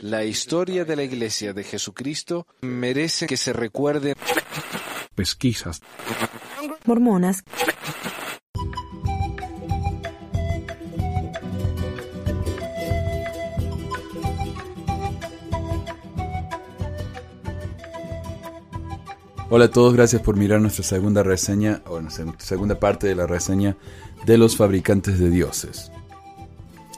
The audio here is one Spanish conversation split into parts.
La historia de la Iglesia de Jesucristo merece que se recuerde. Pesquisas. Mormonas. Hola a todos, gracias por mirar nuestra segunda reseña, o nuestra segunda parte de la reseña de los fabricantes de dioses.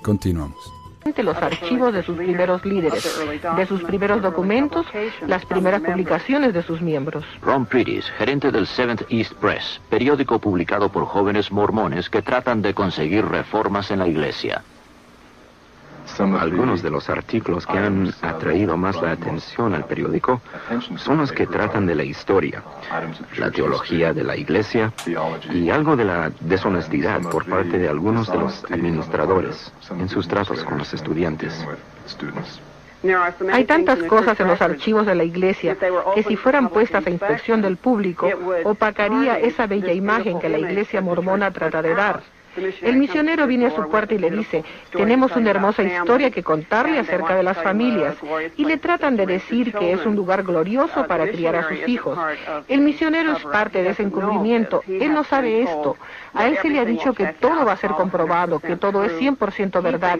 Continuamos. Los archivos de sus primeros líderes, de sus primeros documentos, las primeras publicaciones de sus miembros. Ron Pritis, gerente del Seventh East Press, periódico publicado por jóvenes mormones que tratan de conseguir reformas en la iglesia. Algunos de los artículos que han atraído más la atención al periódico son los que tratan de la historia, la teología de la iglesia y algo de la deshonestidad por parte de algunos de los administradores en sus tratos con los estudiantes. Hay tantas cosas en los archivos de la iglesia que si fueran puestas a inspección del público, opacaría esa bella imagen que la iglesia mormona trata de dar. El misionero viene a su puerta y le dice, tenemos una hermosa historia que contarle acerca de las familias, y le tratan de decir que es un lugar glorioso para criar a sus hijos. El misionero es parte de ese encubrimiento, él no sabe esto. A él se le ha dicho que todo va a ser comprobado, que todo es 100% verdad.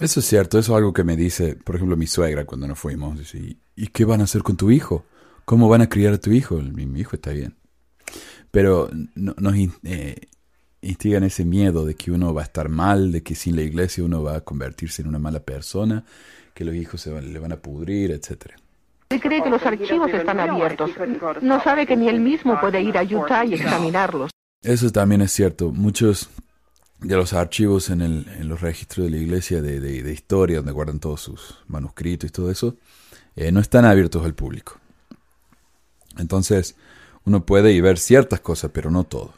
Eso es cierto, eso es algo que me dice, por ejemplo, mi suegra cuando nos fuimos. ¿y qué van a hacer con tu hijo? ¿Cómo van a criar a tu hijo? Mi, mi hijo está bien. Pero no, nos eh, instigan ese miedo de que uno va a estar mal, de que sin la iglesia uno va a convertirse en una mala persona, que los hijos se le van a pudrir, etcétera. Él cree que los archivos están abiertos. No sabe que ni él mismo puede ir a Utah y examinarlos. Eso también es cierto. Muchos de los archivos en, el, en los registros de la iglesia de, de, historia, donde guardan todos sus manuscritos y todo eso, eh, no están abiertos al público. Entonces, uno puede ir ver ciertas cosas, pero no todo.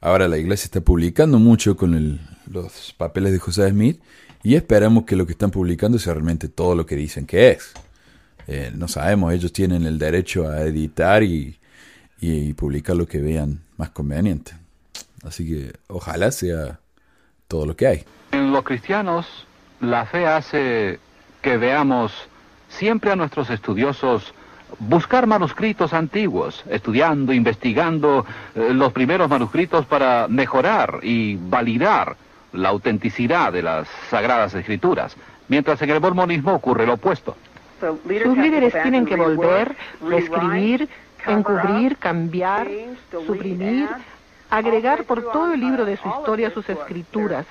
Ahora la iglesia está publicando mucho con los papeles de José Smith y esperamos que lo que están publicando sea realmente todo lo que dicen que es. Eh, no sabemos, ellos tienen el derecho a editar y, y, publicar lo que vean más conveniente. Así que ojalá sea todo lo que hay. En los cristianos, la fe hace que veamos siempre a nuestros estudiosos buscar manuscritos antiguos, estudiando, investigando eh, los primeros manuscritos para mejorar y validar la autenticidad de las sagradas escrituras, mientras en el mormonismo ocurre lo opuesto. Sus líderes tienen que volver, reescribir, encubrir, cambiar, suprimir, agregar por todo el libro de su historia sus escrituras.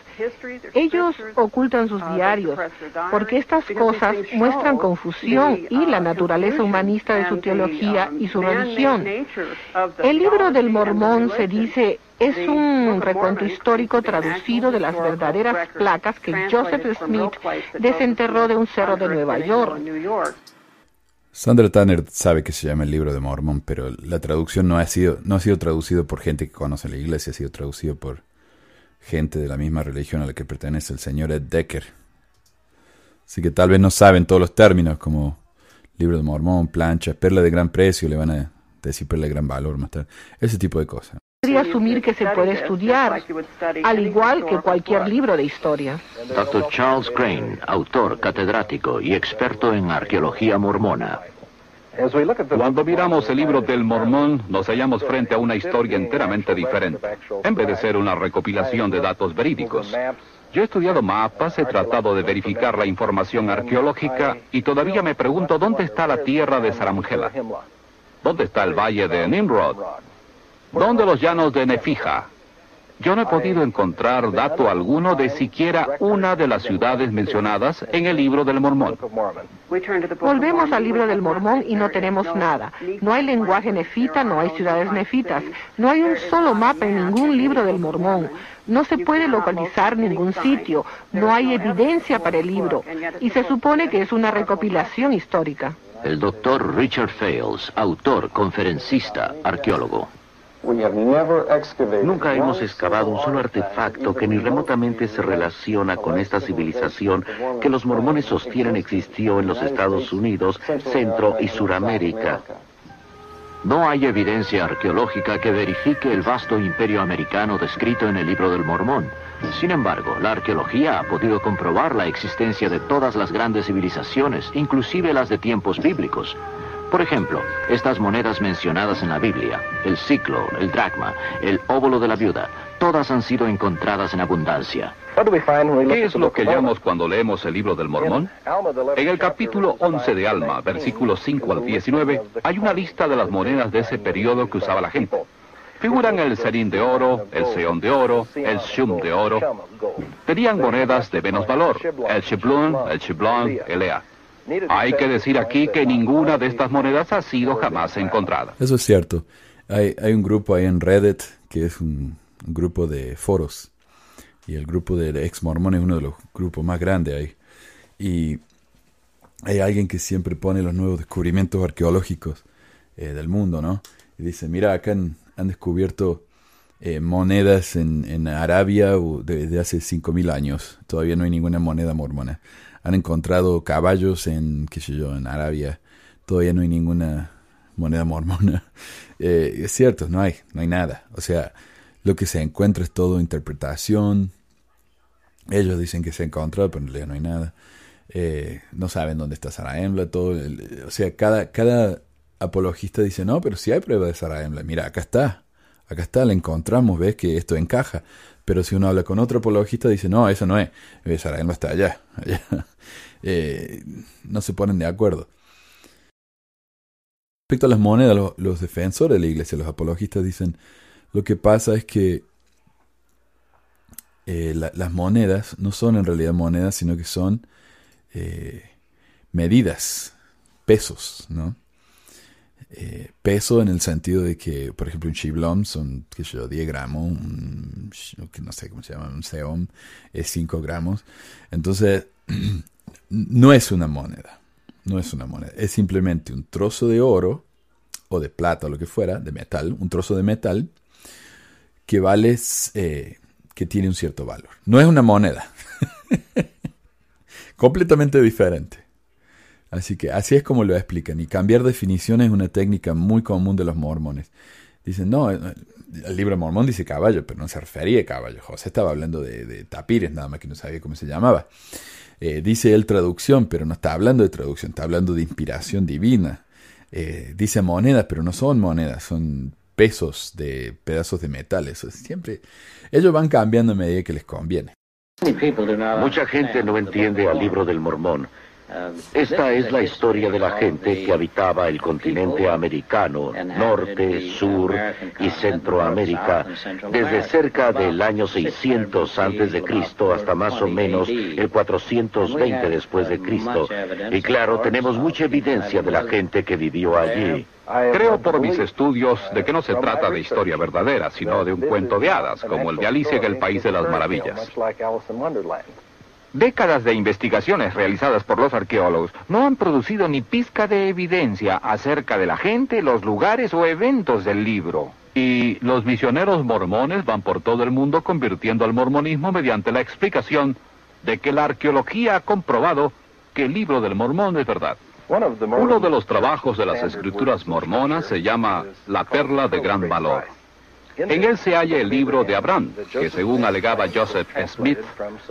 Ellos ocultan sus diarios porque estas cosas muestran confusión y la naturaleza humanista de su teología y su religión. El libro del mormón se dice es un recuento histórico traducido de las verdaderas placas que Joseph Smith desenterró de un cerro de Nueva York. Sandra Tanner sabe que se llama el libro de Mormón, pero la traducción no ha sido, no ha sido traducido por gente que conoce la iglesia, ha sido traducido por gente de la misma religión a la que pertenece el señor Ed Decker. Así que tal vez no saben todos los términos como libro de Mormón, plancha, perla de gran precio, le van a decir perla de gran valor más tarde. Ese tipo de cosas podría asumir que se puede estudiar, al igual que cualquier libro de historia. Dr. Charles Crane, autor, catedrático y experto en arqueología mormona. Cuando miramos el libro del Mormón, nos hallamos frente a una historia enteramente diferente, en vez de ser una recopilación de datos verídicos. Yo he estudiado mapas, he tratado de verificar la información arqueológica y todavía me pregunto dónde está la tierra de Saramgela, dónde está el valle de Nimrod, ¿Dónde los llanos de Nefija? Yo no he podido encontrar dato alguno de siquiera una de las ciudades mencionadas en el libro del Mormón. Volvemos al libro del Mormón y no tenemos nada. No hay lenguaje nefita, no hay ciudades nefitas, no hay un solo mapa en ningún libro del Mormón. No se puede localizar ningún sitio, no hay evidencia para el libro y se supone que es una recopilación histórica. El doctor Richard Fales, autor, conferencista, arqueólogo. Nunca hemos excavado un solo artefacto que ni remotamente se relaciona con esta civilización que los mormones sostienen existió en los Estados Unidos, Centro y Suramérica. No hay evidencia arqueológica que verifique el vasto imperio americano descrito en el libro del Mormón. Sin embargo, la arqueología ha podido comprobar la existencia de todas las grandes civilizaciones, inclusive las de tiempos bíblicos. Por ejemplo, estas monedas mencionadas en la Biblia, el ciclo, el dracma, el óvulo de la viuda, todas han sido encontradas en abundancia. ¿Qué es lo que hallamos cuando leemos el libro del Mormón? En el capítulo 11 de Alma, versículos 5 al 19, hay una lista de las monedas de ese periodo que usaba la gente. Figuran el serín de oro, el seón de oro, el shum de oro. Tenían monedas de menos valor, el shiblon, el shiblon, el ea. Hay que decir aquí que ninguna de estas monedas ha sido jamás encontrada. Eso es cierto. Hay, hay un grupo ahí en Reddit que es un, grupo de foros. Y el grupo de ex mormones es uno de los grupos más grandes ahí. Y hay alguien que siempre pone los nuevos descubrimientos arqueológicos eh, del mundo, ¿no? Y dice, mira, acá han, descubierto eh, monedas en, Arabia uh, de, de hace 5.000 años. Todavía no hay ninguna moneda mormona. Han encontrado caballos en, qué sé yo, en Arabia. Todavía no hay ninguna moneda mormona. Eh, es cierto, no hay, no hay nada. O sea, lo que se encuentra es todo interpretación. Ellos dicen que se ha encontrado, pero en no hay nada. Eh, no saben dónde está Sarah Embla, todo. o sea, cada, cada apologista dice, no, pero si hay prueba de Sarah Embla. Mira, acá está. Acá está, la encontramos, ves que esto encaja. Pero si uno habla con otro apologista, dice, no, eso no es. Sarah Embla está allá. allá. Eh, no se ponen de acuerdo. Respecto a las monedas, los, defensores de la iglesia, los apologistas dicen, lo que pasa es que eh, la- las monedas no son en realidad monedas, sino que son eh, medidas, pesos, ¿no? Eh, peso en el sentido de que, por ejemplo, un shiblom son, qué sé yo, 10 gramos, un, no sé cómo se llama, un seom es 5 gramos. Entonces, no es una moneda, no es una moneda, es simplemente un trozo de oro o de plata o lo que fuera, de metal, un trozo de metal que vale, eh, que tiene un cierto valor. No es una moneda. Completamente diferente. Así que así es como lo explican. Y cambiar definiciones es una técnica muy común de los mormones. Dicen, no, eh, el libro mormón dice caballo, pero no se refería a caballo. José estaba hablando de, de tapires, nada más que no sabía cómo se llamaba. Eh, dice él traducción, pero no está hablando de traducción, está hablando de inspiración divina. Eh, dice monedas, pero no son monedas, son pesos de pedazos de metal. Eso es siempre. Ellos van cambiando a medida que les conviene. Mucha gente no entiende al libro del Mormón. Esta es la historia de la gente que habitaba el continente americano, norte, sur y centroamérica, desde cerca del año 600 antes de Cristo hasta más o menos el 420 después de Cristo. Y claro, tenemos mucha evidencia de la gente que vivió allí. Creo por mis estudios de que no se trata de historia verdadera, sino de un cuento de hadas, como el de Alicia en el País de las Maravillas. Décadas de investigaciones realizadas por los arqueólogos no han producido ni pizca de evidencia acerca de la gente, los lugares o eventos del libro. Y los misioneros mormones van por todo el mundo convirtiendo al mormonismo mediante la explicación de que la arqueología ha comprobado que el libro del mormón es verdad. Uno de los trabajos de las escrituras mormonas se llama La Perla de Gran Valor. En él se halla el libro de Abraham, que según alegaba Joseph Smith,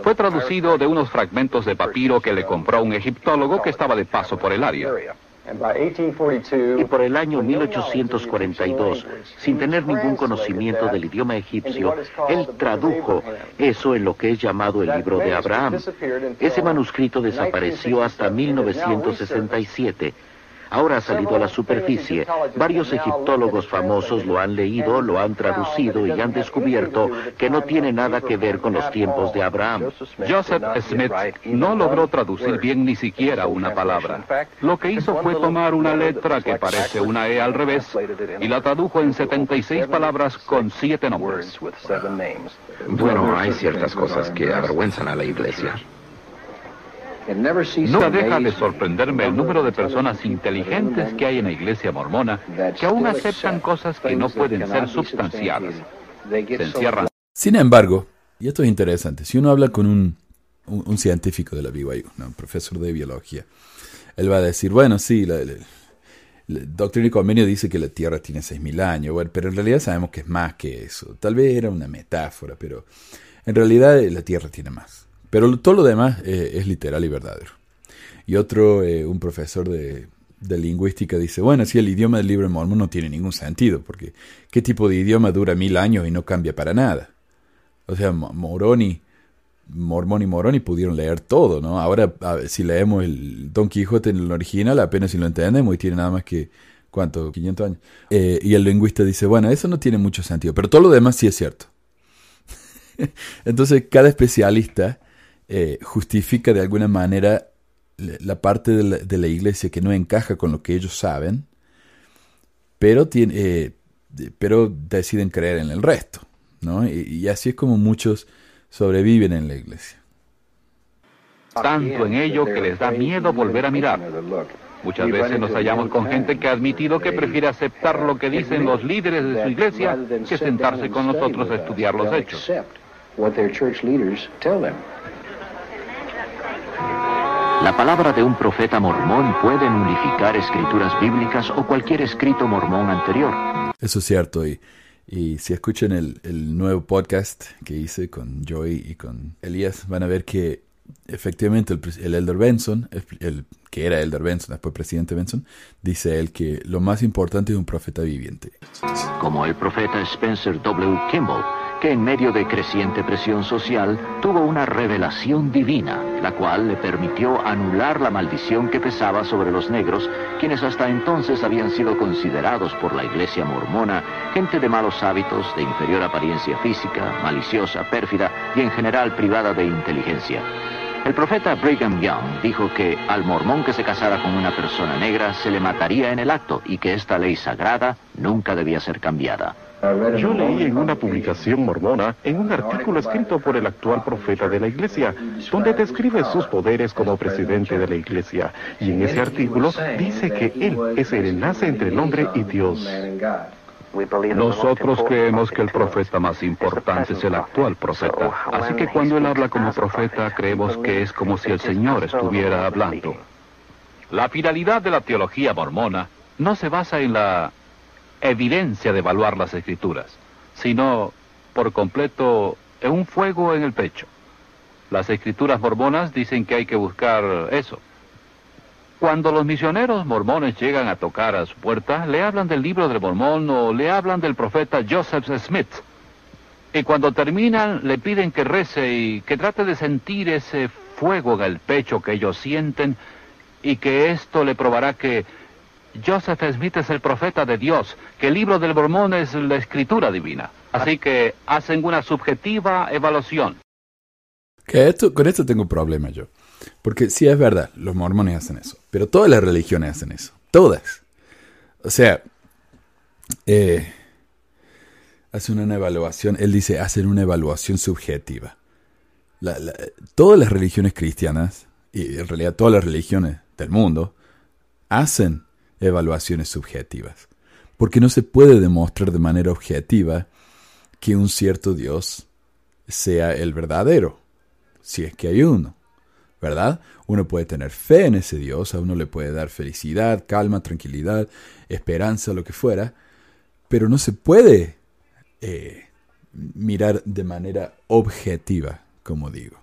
fue traducido de unos fragmentos de papiro que le compró un egiptólogo que estaba de paso por el área. Y por el año 1842, sin tener ningún conocimiento del idioma egipcio, él tradujo eso en lo que es llamado el libro de Abraham. Ese manuscrito desapareció hasta 1967. Ahora ha salido a la superficie. Varios egiptólogos famosos lo han leído, lo han traducido y han descubierto que no tiene nada que ver con los tiempos de Abraham. Joseph Smith no logró traducir bien ni siquiera una palabra. Lo que hizo fue tomar una letra que parece una E al revés y la tradujo en 76 palabras con siete nombres. Bueno, hay ciertas cosas que avergüenzan a la iglesia. Nunca deja de sorprenderme el número de personas inteligentes que hay en la iglesia mormona que aún aceptan cosas que no pueden ser substanciadas. Se encierran. Sin embargo, y esto es interesante, si uno habla con un, un, un científico de la BYU, ¿no? un profesor de biología, él va a decir, bueno, sí, la- la- Doctrina y Convenio dice que la Tierra tiene 6.000 años, bueno, pero en realidad sabemos que es más que eso. Tal vez era una metáfora, pero en realidad la Tierra tiene más. Pero todo lo demás eh, es literal y verdadero. Y otro, eh, un profesor de, de, lingüística dice, bueno, si el idioma del libro de Mormón no tiene ningún sentido, porque ¿qué tipo de idioma dura mil años y no cambia para nada? O sea, Moroni Mormón y Moroni pudieron leer todo, ¿no? Ahora, si leemos el Don Quijote en el original, apenas si lo entendemos y tiene nada más que, ¿cuánto? 500 años. Eh, y el lingüista dice, bueno, eso no tiene mucho sentido, pero todo lo demás sí es cierto. Entonces, cada especialista eh, justifica de alguna manera la parte de la, iglesia que no encaja con lo que ellos saben, pero, tiene, eh, pero deciden creer en el resto, ¿no? y así es como muchos sobreviven en la iglesia. Tanto en ello que les da miedo volver a mirar. Muchas veces nos hallamos con gente que ha admitido que prefiere aceptar lo que dicen los líderes de su iglesia que sentarse con nosotros a estudiar los hechos. La palabra de un profeta mormón puede nulificar escrituras bíblicas o cualquier escrito mormón anterior. Eso es cierto y y si escuchan el, nuevo podcast que hice con Joy y con Elías, van a ver que efectivamente el, el, Elder Benson, el, que era Elder Benson, después presidente Benson, dice él que lo más importante es un profeta viviente. Como el profeta Spencer W. Kimball, que en medio de creciente presión social tuvo una revelación divina, la cual le permitió anular la maldición que pesaba sobre los negros, quienes hasta entonces habían sido considerados por la iglesia mormona gente de malos hábitos, de inferior apariencia física, maliciosa, pérfida y en general privada de inteligencia. El profeta Brigham Young dijo que al mormón que se casara con una persona negra se le mataría en el acto y que esta ley sagrada nunca debía ser cambiada. Yo leí en una publicación mormona, en un artículo escrito por el actual profeta de la iglesia, donde describe sus poderes como presidente de la iglesia. Y en ese artículo dice que él es el enlace entre el hombre y Dios. Nosotros creemos que el profeta más importante es el actual profeta. Así que cuando él habla como profeta, creemos que es como si el Señor estuviera hablando. La finalidad de la teología mormona no se basa en la evidencia de evaluar las escrituras, sino por completo un fuego en el pecho. Las escrituras mormonas dicen que hay que buscar eso. Cuando los misioneros mormones llegan a tocar a su puerta, le hablan del libro del mormón o le hablan del profeta Joseph Smith. Y cuando terminan, le piden que rece y que trate de sentir ese fuego en el pecho que ellos sienten y que esto le probará que Joseph Smith es el profeta de Dios, que el libro del Mormón es la escritura divina. Así que hacen una subjetiva evaluación. Que esto, con esto tengo un problema yo. Porque sí es verdad, los mormones hacen eso. Pero todas las religiones hacen eso. Todas. O sea, eh, hacen una evaluación, él dice, hacen una evaluación subjetiva. todas las religiones cristianas, y en realidad todas las religiones del mundo, hacen evaluaciones subjetivas, porque no se puede demostrar de manera objetiva que un cierto Dios sea el verdadero, si es que hay uno, ¿verdad? Uno puede tener fe en ese Dios, a uno le puede dar felicidad, calma, tranquilidad, esperanza, lo que fuera, pero no se puede eh, mirar de manera objetiva, como digo.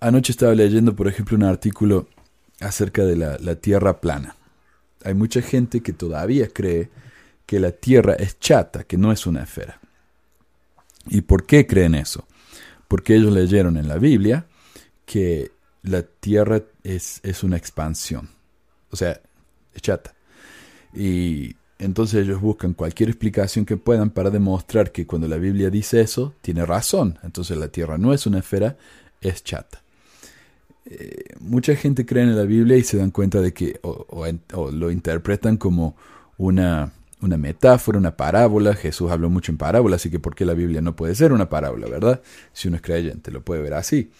Anoche estaba leyendo, por ejemplo, un artículo acerca de la Tierra plana hay mucha gente que todavía cree que la Tierra es chata, que no es una esfera. ¿Y por qué creen eso? Porque ellos leyeron en la Biblia que la Tierra es, es una expansión. O sea, es chata. Y entonces ellos buscan cualquier explicación que puedan para demostrar que cuando la Biblia dice eso, tiene razón. Entonces la Tierra no es una esfera, es chata. Eh, mucha gente cree en la Biblia y se dan cuenta de que o, lo interpretan como una, una, metáfora, una parábola. Jesús habló mucho en parábolas, así que ¿por qué la Biblia no puede ser una parábola, verdad? Si uno es creyente, lo puede ver así.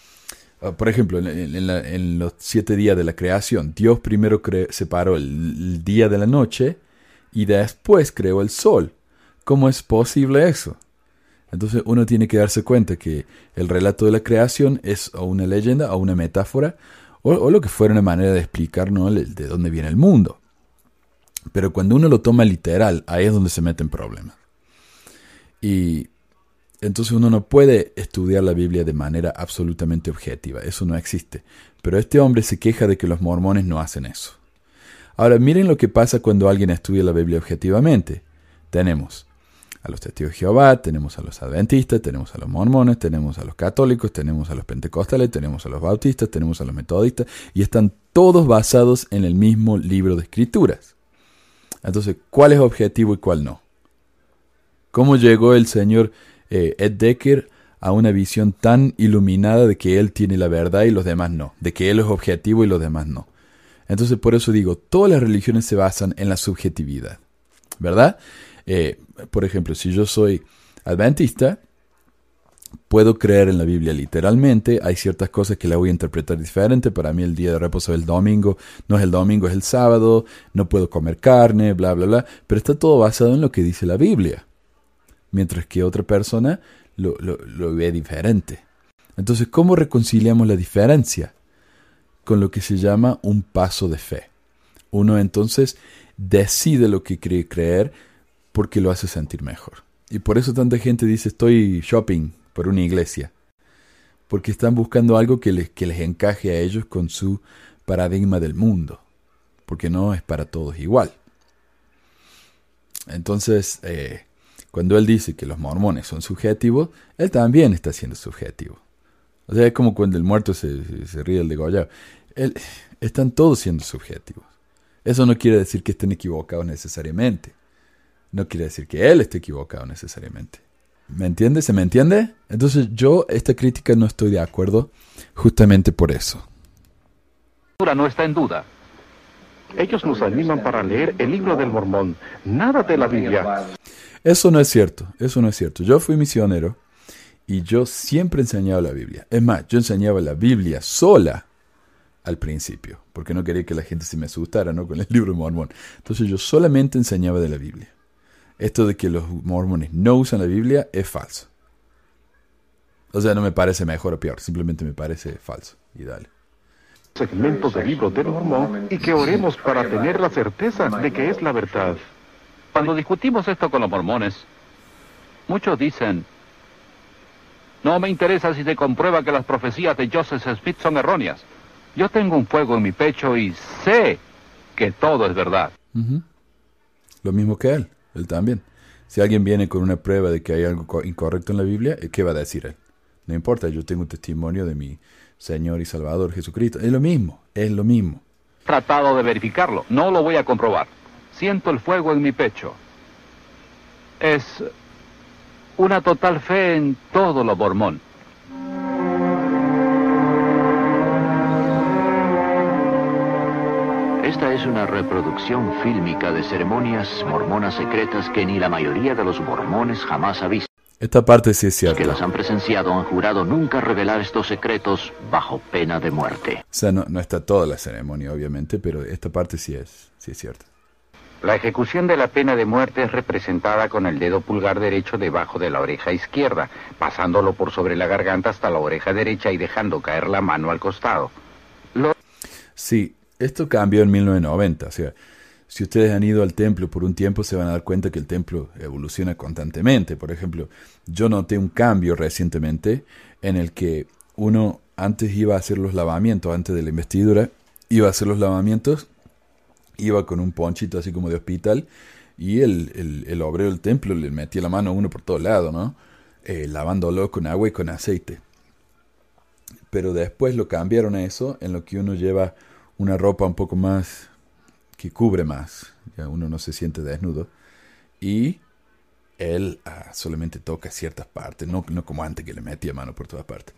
Ah, por ejemplo, en, los siete días de la creación, Dios primero separó el día de la noche y después creó el sol. ¿Cómo es posible eso? Entonces uno tiene que darse cuenta que el relato de la creación es o una leyenda o una metáfora o, lo que fuera una manera de explicar de dónde viene el mundo. Pero cuando uno lo toma literal, ahí es donde se meten problemas. Y entonces uno no puede estudiar la Biblia de manera absolutamente objetiva, eso no existe. Pero este hombre se queja de que los mormones no hacen eso. Ahora miren lo que pasa cuando alguien estudia la Biblia objetivamente. Tenemos a los testigos de Jehová, tenemos a los adventistas, tenemos a los mormones, tenemos a los católicos, tenemos a los pentecostales, tenemos a los bautistas, tenemos a los metodistas, y están todos basados en el mismo libro de escrituras. Entonces, ¿cuál es objetivo y cuál no? ¿Cómo llegó el señor eh, Ed Decker a una visión tan iluminada de que él tiene la verdad y los demás no? De que él es objetivo y los demás no. Entonces, por eso digo, todas las religiones se basan en la subjetividad. ¿Verdad? Eh, por ejemplo, si yo soy adventista, puedo creer en la Biblia literalmente, hay ciertas cosas que la voy a interpretar diferente, para mí el día de reposo es el domingo, no es el domingo, es el sábado, no puedo comer carne, bla, bla, bla, pero está todo basado en lo que dice la Biblia, mientras que otra persona lo, lo ve diferente. Entonces, ¿cómo reconciliamos la diferencia? Con lo que se llama un paso de fe. Uno entonces decide lo que cree creer, porque lo hace sentir mejor. Y por eso tanta gente dice estoy shopping por una iglesia. Porque están buscando algo que les, que les encaje a ellos con su paradigma del mundo. Porque no es para todos igual. Entonces, eh, cuando él dice que los mormones son subjetivos, él también está siendo subjetivo. O sea, es como cuando el muerto se, ríe del degollado. Él, están todos siendo subjetivos. Eso no quiere decir que estén equivocados necesariamente no quiere decir que él esté equivocado necesariamente. ¿Me entiende? ¿Se me entiende? Entonces yo esta crítica no estoy de acuerdo justamente por eso. No está en duda. Ellos nos animan para leer el libro del mormón, nada de la Biblia. Eso no es cierto, eso no es cierto. Yo fui misionero y yo siempre enseñaba la Biblia. Es más, yo enseñaba la Biblia sola al principio, porque no quería que la gente se me asustara ¿no? con el libro de mormón. Entonces yo solamente enseñaba de la Biblia esto de que los mormones no usan la Biblia es falso. O sea, no me parece mejor o peor, simplemente me parece falso. Y dale. Segmento del libro del mormón y que oremos para tener la certeza de que es la verdad. Cuando discutimos esto con los mormones, muchos dicen, no me interesa si se comprueba que las profecías de Joseph Smith son erróneas. Yo tengo un fuego en mi pecho y sé que todo es verdad. Lo mismo que él. Él también. Si alguien viene con una prueba de que hay algo incorrecto en la Biblia, ¿qué va a decir él? No importa, yo tengo un testimonio de mi Señor y Salvador Jesucristo. Es lo mismo, es lo mismo. Tratado de verificarlo, no lo voy a comprobar. Siento el fuego en mi pecho. Es una total fe en todo lo mormón. Esta es una reproducción fílmica de ceremonias mormonas secretas que ni la mayoría de los mormones jamás ha visto. Esta parte sí es cierta. Los que las han presenciado han jurado nunca revelar estos secretos bajo pena de muerte. O sea, no, está toda la ceremonia, obviamente, pero esta parte sí es, sí es cierta. La ejecución de la pena de muerte es representada con el dedo pulgar derecho debajo de la oreja izquierda, pasándolo por sobre la garganta hasta la oreja derecha y dejando caer la mano al costado. Sí, esto cambió en 1990. O sea, si ustedes han ido al templo por un tiempo, se van a dar cuenta que el templo evoluciona constantemente. Por ejemplo, yo noté un cambio recientemente en el que uno antes iba a hacer los lavamientos, antes de la investidura, iba a hacer los lavamientos, iba con un ponchito así como de hospital, y el, el, obrero del templo le metía la mano a uno por todo lado, ¿no? Eh, lavándolo con agua y con aceite. Pero después lo cambiaron a eso, en lo que uno lleva una ropa un poco más que cubre más, ya uno no se siente desnudo, y él ah, solamente toca ciertas partes, no, no, como antes que le metía mano por todas partes.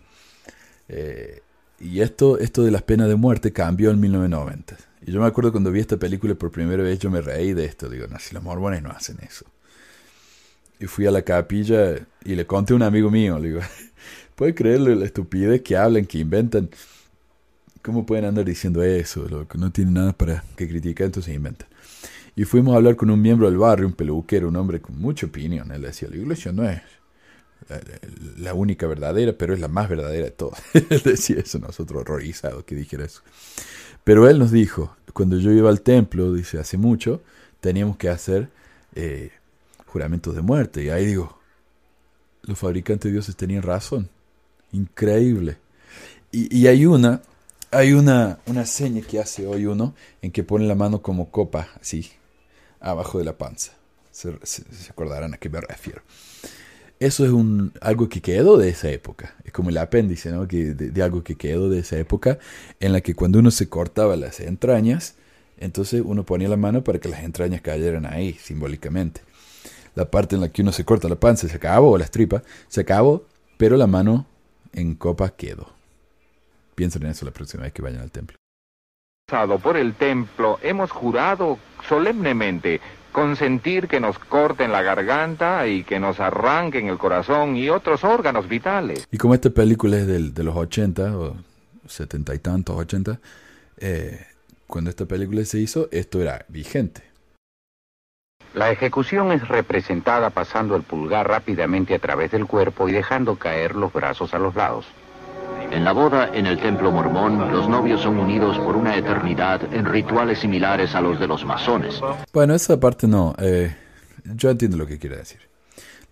Eh, y esto, esto de las penas de muerte cambió en 1990. Y yo me acuerdo cuando vi esta película por primera vez, yo me reí de esto. Digo, no, si los mormones no hacen eso. Y fui a la capilla y le conté a un amigo mío, le digo, ¿puede creerle la estupidez que hablan, que inventan? ¿Cómo pueden andar diciendo eso? que no tienen nada para que criticar, entonces inventa. Y fuimos a hablar con un miembro del barrio, un peluquero, un hombre con mucha opinión. Él decía, la iglesia no es la, única verdadera, pero es la más verdadera de todas. él decía eso, nosotros horrorizados que dijera eso. Pero él nos dijo, cuando yo iba al templo, dice, hace mucho, teníamos que hacer eh, juramentos de muerte. Y ahí digo, los fabricantes de dioses tenían razón. Increíble. Y hay una, hay una, una seña que hace hoy uno en que pone la mano como copa, así, abajo de la panza. Se, se, se acordarán a qué me refiero. Eso es un, algo que quedó de esa época. Es como el apéndice, ¿no? Que, de, algo que quedó de esa época en la que cuando uno se cortaba las entrañas, entonces uno ponía la mano para que las entrañas cayeran ahí, simbólicamente. La parte en la que uno se corta la panza se acabó, o las tripas, se acabó, pero la mano en copa quedó. Piensen en eso la próxima vez que vayan al templo. Por el templo hemos jurado solemnemente consentir que nos corten la garganta y que nos arranquen el corazón y otros órganos vitales. Y como esta película es del, de los 80 o 70 y tantos, 80, eh, cuando esta película se hizo, esto era vigente. La ejecución es representada pasando el pulgar rápidamente a través del cuerpo y dejando caer los brazos a los lados. En la boda en el templo mormón, los novios son unidos por una eternidad en rituales similares a los de los masones. Bueno, esa parte no. Eh, yo entiendo lo que quiere decir.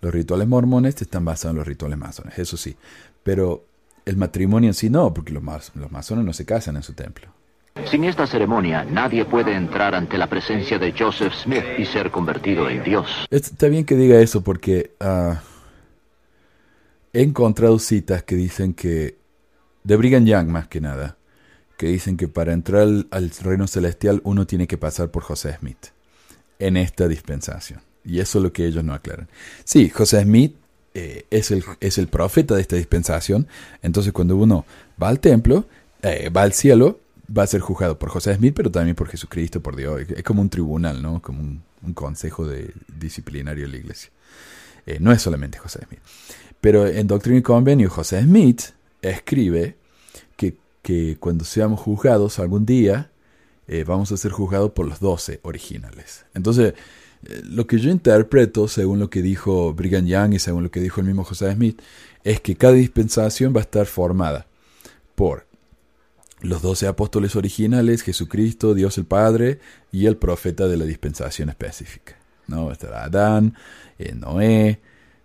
Los rituales mormones están basados en los rituales masones, eso sí. Pero el matrimonio en sí no, porque los, mas los masones no se casan en su templo. Sin esta ceremonia, nadie puede entrar ante la presencia de Joseph Smith y ser convertido en Dios. Está bien que diga eso porque uh, he encontrado citas que dicen que, de Brigham Young más que nada, que dicen que para entrar al, reino celestial uno tiene que pasar por José Smith en esta dispensación. Y eso es lo que ellos no aclaran. Sí, José Smith eh, es, el, es el profeta de esta dispensación. Entonces cuando uno va al templo, eh, va al cielo, va a ser juzgado por José Smith, pero también por Jesucristo, por Dios. Es como un tribunal, ¿no? Como un, consejo de, disciplinario de la iglesia. Eh, no es solamente José Smith. Pero en Doctrina y Convenio, José Smith escribe que, que cuando seamos juzgados algún día, eh, vamos a ser juzgados por los doce originales. Entonces, eh, lo que yo interpreto, según lo que dijo Brigham Young y según lo que dijo el mismo José Smith, es que cada dispensación va a estar formada por los doce apóstoles originales, Jesucristo, Dios el Padre y el profeta de la dispensación específica. ¿no? Estará Adán, eh, Noé,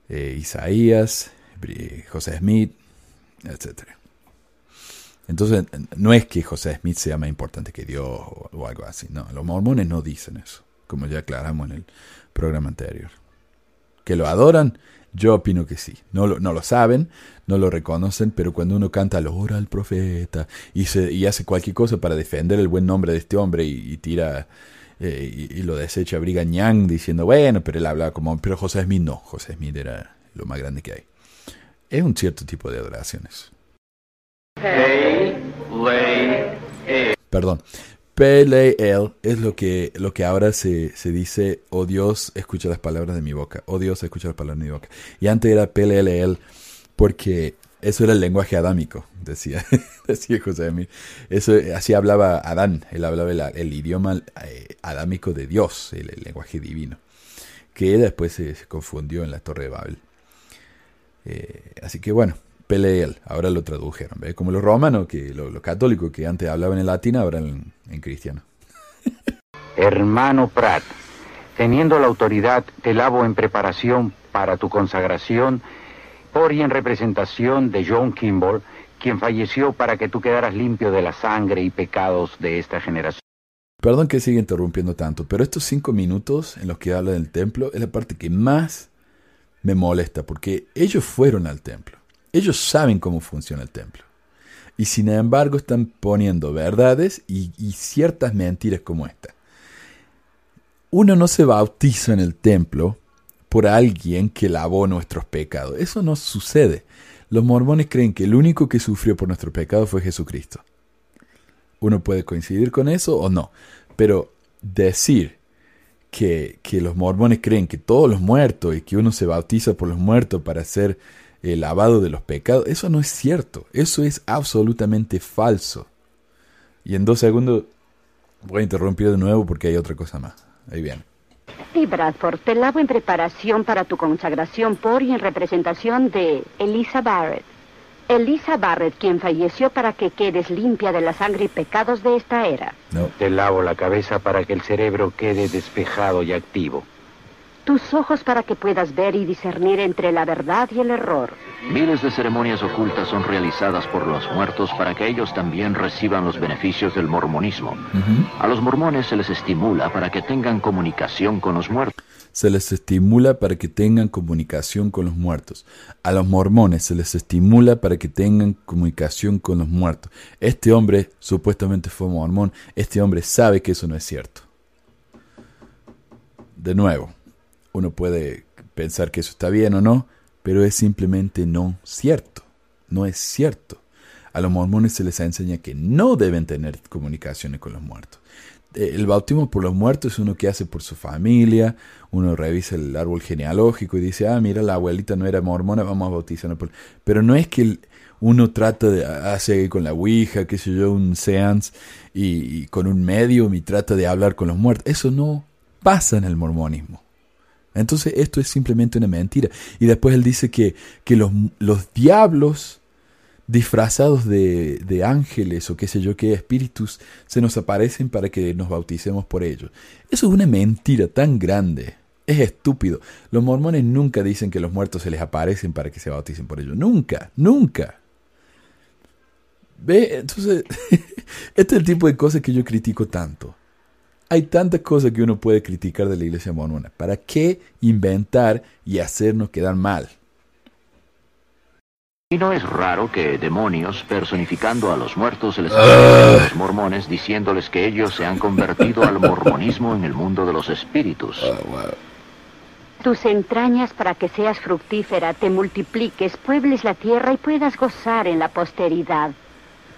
Isaías, José Smith, etc. Entonces, no es que José Smith sea más importante que Dios o, algo así. No, los mormones no dicen eso, como ya aclaramos en el programa anterior. Que lo adoran, yo opino que sí. No lo, no lo saben, no lo reconocen, pero cuando uno canta lo ora al profeta y, se, y hace cualquier cosa para defender el buen nombre de este hombre y, tira eh, y, lo desecha Brigham diciendo, bueno, pero él hablaba como, pero José Smith no, José Smith era lo más grande que hay. Es un cierto tipo de adoraciones. Perdón. PLL es lo que, lo que ahora se, se dice, oh Dios, escucha las palabras de mi boca. Oh Dios, escucha las palabras de mi boca. Y antes era PLL porque eso era el lenguaje adámico, decía, decía José Emil. Eso, así hablaba Adán, él hablaba el, el idioma eh, adámico de Dios, el, el, lenguaje divino, que después se, confundió en la Torre de Babel. Eh, así que bueno, Peleel, ahora lo tradujeron, ¿ve? como los romanos, que los lo católicos que antes hablaban en latín, ahora en, en cristiano. Hermano Pratt, teniendo la autoridad, te lavo en preparación para tu consagración por y en representación de John Kimball, quien falleció para que tú quedaras limpio de la sangre y pecados de esta generación. Perdón que siga interrumpiendo tanto, pero estos cinco minutos en los que habla del templo es la parte que más me molesta, porque ellos fueron al templo. Ellos saben cómo funciona el templo. Y sin embargo están poniendo verdades y, ciertas mentiras como esta. Uno no se bautiza en el templo por alguien que lavó nuestros pecados. Eso no sucede. Los mormones creen que el único que sufrió por nuestro pecado fue Jesucristo. Uno puede coincidir con eso o no. Pero decir que, que los mormones creen que todos los muertos y que uno se bautiza por los muertos para ser el lavado de los pecados. Eso no es cierto. Eso es absolutamente falso. Y en dos segundos voy a interrumpir de nuevo porque hay otra cosa más. Ahí viene. Sí, Bradford, te lavo en preparación para tu consagración por y en representación de Elisa Barrett. Elisa Barrett quien falleció para que quedes limpia de la sangre y pecados de esta era. No. Te lavo la cabeza para que el cerebro quede despejado y activo. Tus ojos para que puedas ver y discernir entre la verdad y el error. Miles de ceremonias ocultas son realizadas por los muertos para que ellos también reciban los beneficios del mormonismo. A los mormones se les estimula para que tengan comunicación con los muertos. Se les estimula para que tengan comunicación con los muertos. A los mormones se les estimula para que tengan comunicación con los muertos. Este hombre supuestamente fue mormón. Este hombre sabe que eso no es cierto. De nuevo, uno puede pensar que eso está bien o no, pero es simplemente no cierto. No es cierto. A los mormones se les enseña que no deben tener comunicaciones con los muertos. El bautismo por los muertos es uno que hace por su familia, uno revisa el árbol genealógico y dice, ah, mira, la abuelita no era mormona, vamos a bautizarla. por-". Pero no es que uno trata de hacer con la Ouija, qué sé yo, un seance y, y con un medium y trata de hablar con los muertos. Eso no pasa en el mormonismo. Entonces esto es simplemente una mentira. Y después él dice que, que los, los diablos disfrazados de, de ángeles o qué sé yo qué espíritus se nos aparecen para que nos bauticemos por ellos. Eso es una mentira tan grande. Es estúpido. Los mormones nunca dicen que los muertos se les aparecen para que se bauticen por ellos. Nunca, nunca. ¿Ve? Entonces, este es el tipo de cosas que yo critico tanto. Hay tantas cosas que uno puede criticar de la iglesia mormona. ¿Para qué inventar y hacernos quedar mal? Y no es raro que demonios, personificando a los muertos, se les aparezcan a los mormones diciéndoles que ellos se han convertido al mormonismo en el mundo de los espíritus. Tus entrañas para que seas fructífera, te multipliques, puebles la tierra y puedas gozar en la posteridad.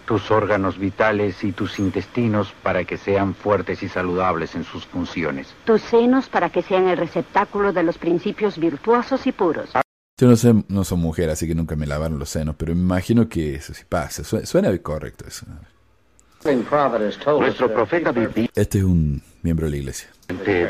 Tus órganos vitales y tus intestinos para que sean fuertes y saludables en sus funciones. Tus senos para que sean el receptáculo de los principios virtuosos y puros. Yo no sé, no soy mujer, así que nunca me lavaron los senos, pero me imagino que eso sí pasa. Suena, suena correcto eso. Nuestro profeta viviente Este es un miembro de la iglesia.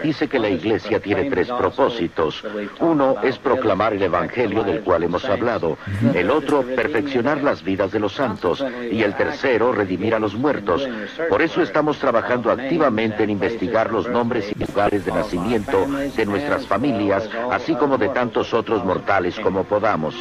dice que la iglesia tiene tres propósitos. Uno es proclamar el evangelio del cual hemos hablado. El otro, perfeccionar las vidas de los santos. Y el tercero, redimir a los muertos. Por eso estamos trabajando activamente en investigar los nombres y lugares de nacimiento de nuestras familias, así como de tantos otros mortales como podamos.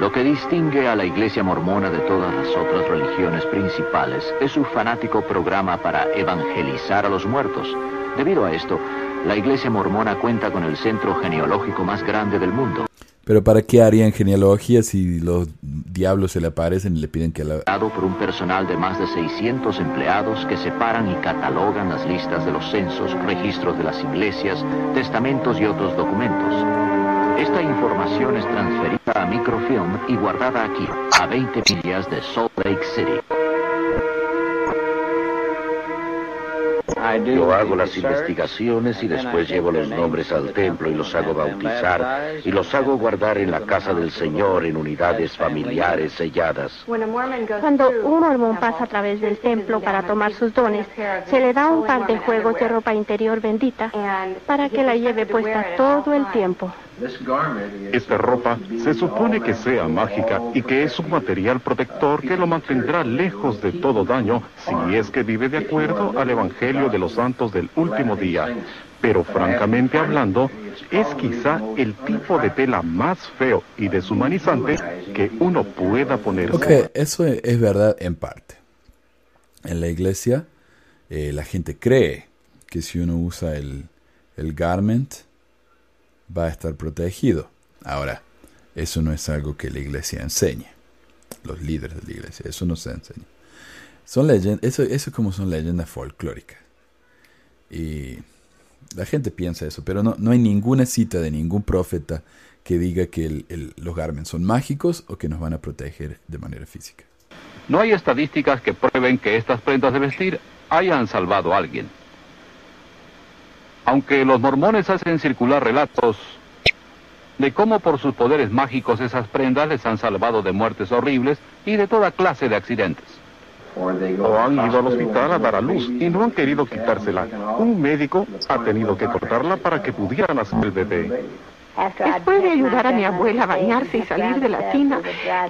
Lo que distingue a la iglesia mormona de todas las otras religiones principales es su fanático programa para evangelizar a los muertos. Debido a esto, la iglesia mormona cuenta con el centro genealógico más grande del mundo. Pero ¿para qué harían genealogía si los diablos se le aparecen y le piden que la... Dado por un personal de más de 600 empleados que separan y catalogan las listas de los censos, registros de las iglesias, testamentos y otros documentos. Esta información es transferida a microfilm y guardada aquí, a 20 millas de Salt Lake City. Yo hago las investigaciones y después llevo los nombres al templo y los hago bautizar y los hago guardar en la casa del Señor en unidades familiares selladas. Cuando un mormón pasa a través del templo para tomar sus dones, se le da un par de juegos de ropa interior bendita para que la lleve puesta todo el tiempo. Esta ropa se supone que sea mágica y que es un material protector que lo mantendrá lejos de todo daño si es que vive de acuerdo al Evangelio de los Santos del último día. Pero francamente hablando, es quizá el tipo de tela más feo y deshumanizante que uno pueda ponerse. Ok, eso es, verdad en parte. En la iglesia, eh, la gente cree que si uno usa el, el garment, va a estar protegido. Ahora, eso no es algo que la iglesia enseña. Los líderes de la iglesia, eso no se enseña. Son leyendas, eso, eso como son leyendas folclóricas. Y la gente piensa eso, pero no, no hay ninguna cita de ningún profeta que diga que los garments son mágicos o que nos van a proteger de manera física. No hay estadísticas que prueben que estas prendas de vestir hayan salvado a alguien. Aunque los mormones hacen circular relatos de cómo por sus poderes mágicos esas prendas les han salvado de muertes horribles y de toda clase de accidentes. O han ido al hospital a dar a luz y no han querido quitársela. Un médico ha tenido que cortarla para que pudiera nacer el bebé. Después de ayudar a mi abuela a bañarse y salir de la tina,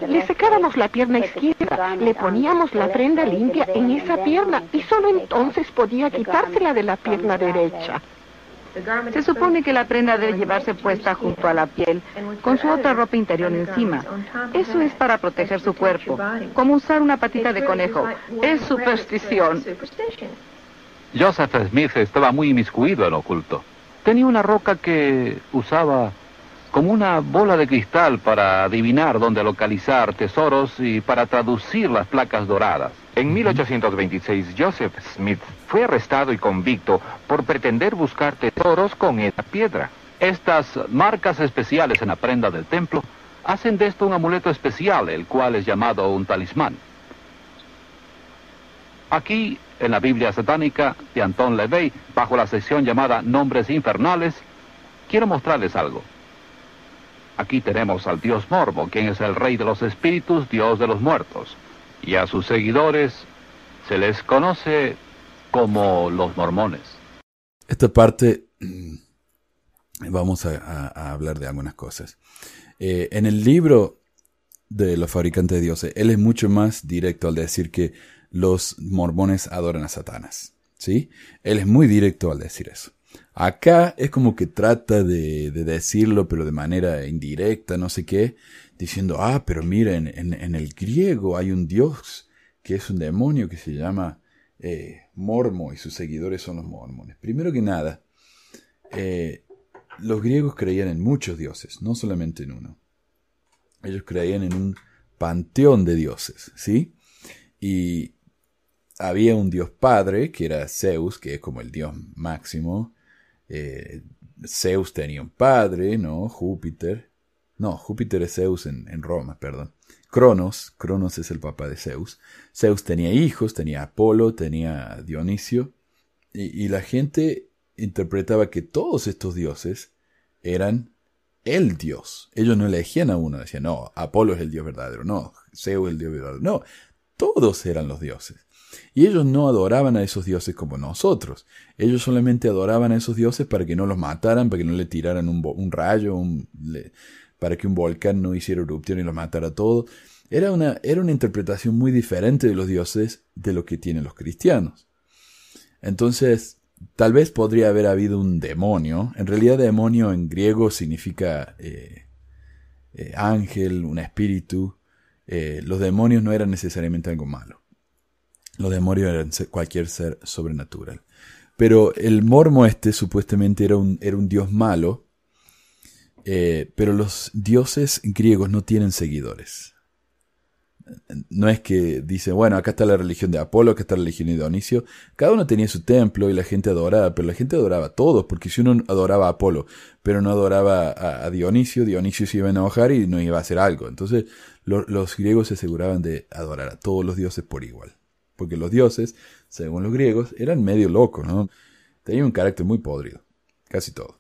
le secábamos la pierna izquierda, le poníamos la prenda limpia en esa pierna y solo entonces podía quitársela de la pierna derecha. Se supone que la prenda debe llevarse puesta junto a la piel, con su otra ropa interior encima. Eso es para proteger su cuerpo, como usar una patita de conejo. Es superstición. Joseph Smith estaba muy inmiscuido en oculto. Tenía una roca que usaba como una bola de cristal para adivinar dónde localizar tesoros y para traducir las placas doradas. En 1826, Joseph Smith fue arrestado y convicto por pretender buscar tesoros con esa piedra. Estas marcas especiales en la prenda del templo hacen de esto un amuleto especial, el cual es llamado un talismán. Aquí, en la Biblia satánica de Anton LaVey, bajo la sección llamada Nombres Infernales, quiero mostrarles algo. Aquí tenemos al dios Morbo, quien es el rey de los espíritus, dios de los muertos. Y a sus seguidores se les conoce como los mormones. Esta parte mm, vamos a, hablar de algunas cosas. Eh, en el libro de los fabricantes de dioses, él es mucho más directo al decir que los mormones adoran a Satanás. ¿Sí? Él es muy directo al decir eso. Acá es como que trata de, decirlo, pero de manera indirecta, no sé qué, diciendo, ah, pero mira, en, el griego hay un dios que es un demonio que se llama eh, Mormo y sus seguidores son los mormones. Primero que nada, eh, los griegos creían en muchos dioses, no solamente en uno. Ellos creían en un panteón de dioses, ¿sí? Y había un dios padre, que era Zeus, que es como el dios máximo, eh, Zeus tenía un padre, ¿no? Júpiter. No, Júpiter es Zeus en, Roma, perdón. Cronos, Cronos es el papá de Zeus. Zeus tenía hijos, tenía Apolo, tenía Dionisio. Y, la gente interpretaba que todos estos dioses eran el dios. Ellos no elegían a uno, decían, no, Apolo es el dios verdadero, no, Zeus es el dios verdadero. No, todos eran los dioses. Y ellos no adoraban a esos dioses como nosotros. Ellos solamente adoraban a esos dioses para que no los mataran, para que no le tiraran un, rayo, para que un volcán no hiciera erupción y los matara todo. Era una, era una interpretación muy diferente de los dioses de lo que tienen los cristianos. Entonces, tal vez podría haber habido un demonio. En realidad, demonio en griego significa eh, eh, ángel, un espíritu. Eh, los demonios no eran necesariamente algo malo. Los demonios eran cualquier ser sobrenatural. Pero el mormo este supuestamente era un, era un dios malo, eh, pero los dioses griegos no tienen seguidores. No es que dice, bueno, acá está la religión de Apolo, acá está la religión de Dionisio. Cada uno tenía su templo y la gente adoraba, pero la gente adoraba a todos, porque si uno adoraba a Apolo, pero no adoraba a, Dionisio, Dionisio se iba a enojar y no iba a hacer algo. Entonces los griegos se aseguraban de adorar a todos los dioses por igual porque los dioses, según los griegos, eran medio locos, ¿no? Tenían un carácter muy podrido, casi todo.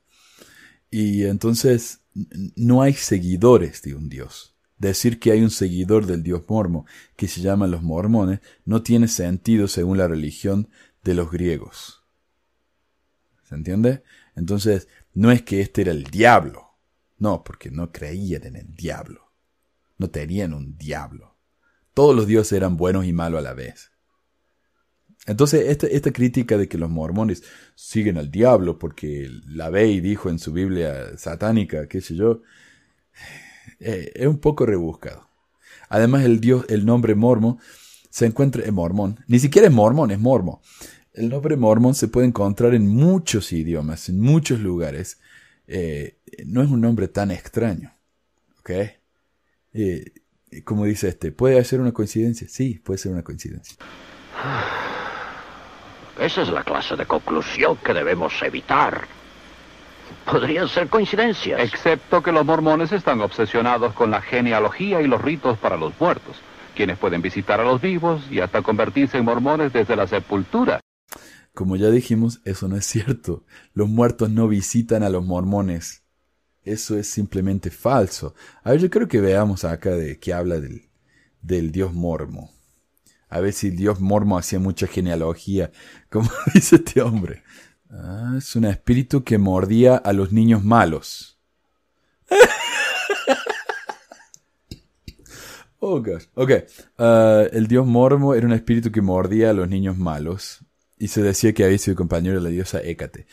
Y entonces no hay seguidores de un dios. Decir que hay un seguidor del dios mormo, que se llaman los mormones, no tiene sentido según la religión de los griegos. ¿Se entiende? Entonces, no es que este era el diablo. No, porque no creían en el diablo. No tenían un diablo. Todos los dioses eran buenos y malos a la vez. Entonces, esta, esta, crítica de que los mormones siguen al diablo porque la y dijo en su Biblia satánica, qué sé yo, eh, es un poco rebuscado. Además, el dios, el nombre mormo se encuentra en mormón. Ni siquiera es mormón, es mormo. El nombre mormón se puede encontrar en muchos idiomas, en muchos lugares. Eh, no es un nombre tan extraño. ¿Ok? Eh, como dice este, ¿puede ser una coincidencia? Sí, puede ser una coincidencia. Esa es la clase de conclusión que debemos evitar. Podrían ser coincidencias. Excepto que los mormones están obsesionados con la genealogía y los ritos para los muertos, quienes pueden visitar a los vivos y hasta convertirse en mormones desde la sepultura. Como ya dijimos, eso no es cierto. Los muertos no visitan a los mormones. Eso es simplemente falso. A ver, yo creo que veamos acá de que habla del, del dios mormo. A ver si dios Mormo hacía mucha genealogía, como dice este hombre. Ah, es un espíritu que mordía a los niños malos. Oh, gosh. Ok. Uh, el dios Mormo era un espíritu que mordía a los niños malos y se decía que había sido compañero de la diosa Hécate.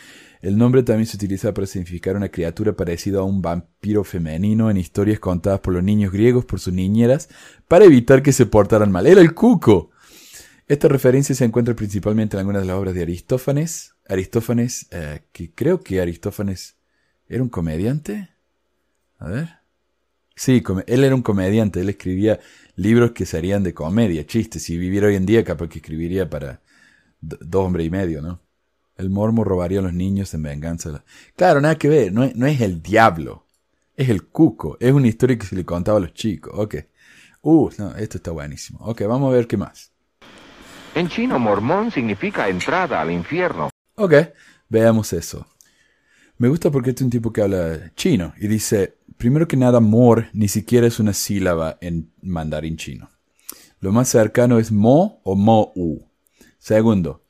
El nombre también se utiliza para significar una criatura parecida a un vampiro femenino en historias contadas por los niños griegos por sus niñeras para evitar que se portaran mal. Era el cuco. Esta referencia se encuentra principalmente en algunas de las obras de Aristófanes. Aristófanes, eh, que creo que Aristófanes era un comediante. A ver. Sí, él era un comediante, él escribía libros que serían de comedia, chistes. Si viviera hoy en día, capaz que escribiría para dos hombres y medio, ¿no? El mormo robaría a los niños en venganza. Claro, nada que ver, no es, no es el diablo, es el cuco, es una historia que se le contaba a los chicos, ok. Uh, no, esto está buenísimo. Ok, vamos a ver qué más. En chino, mormón significa entrada al infierno. Ok, veamos eso. Me gusta porque este es un tipo que habla chino y dice, primero que nada, mor ni siquiera es una sílaba en mandarín chino. Lo más cercano es mo o mo u. Segundo,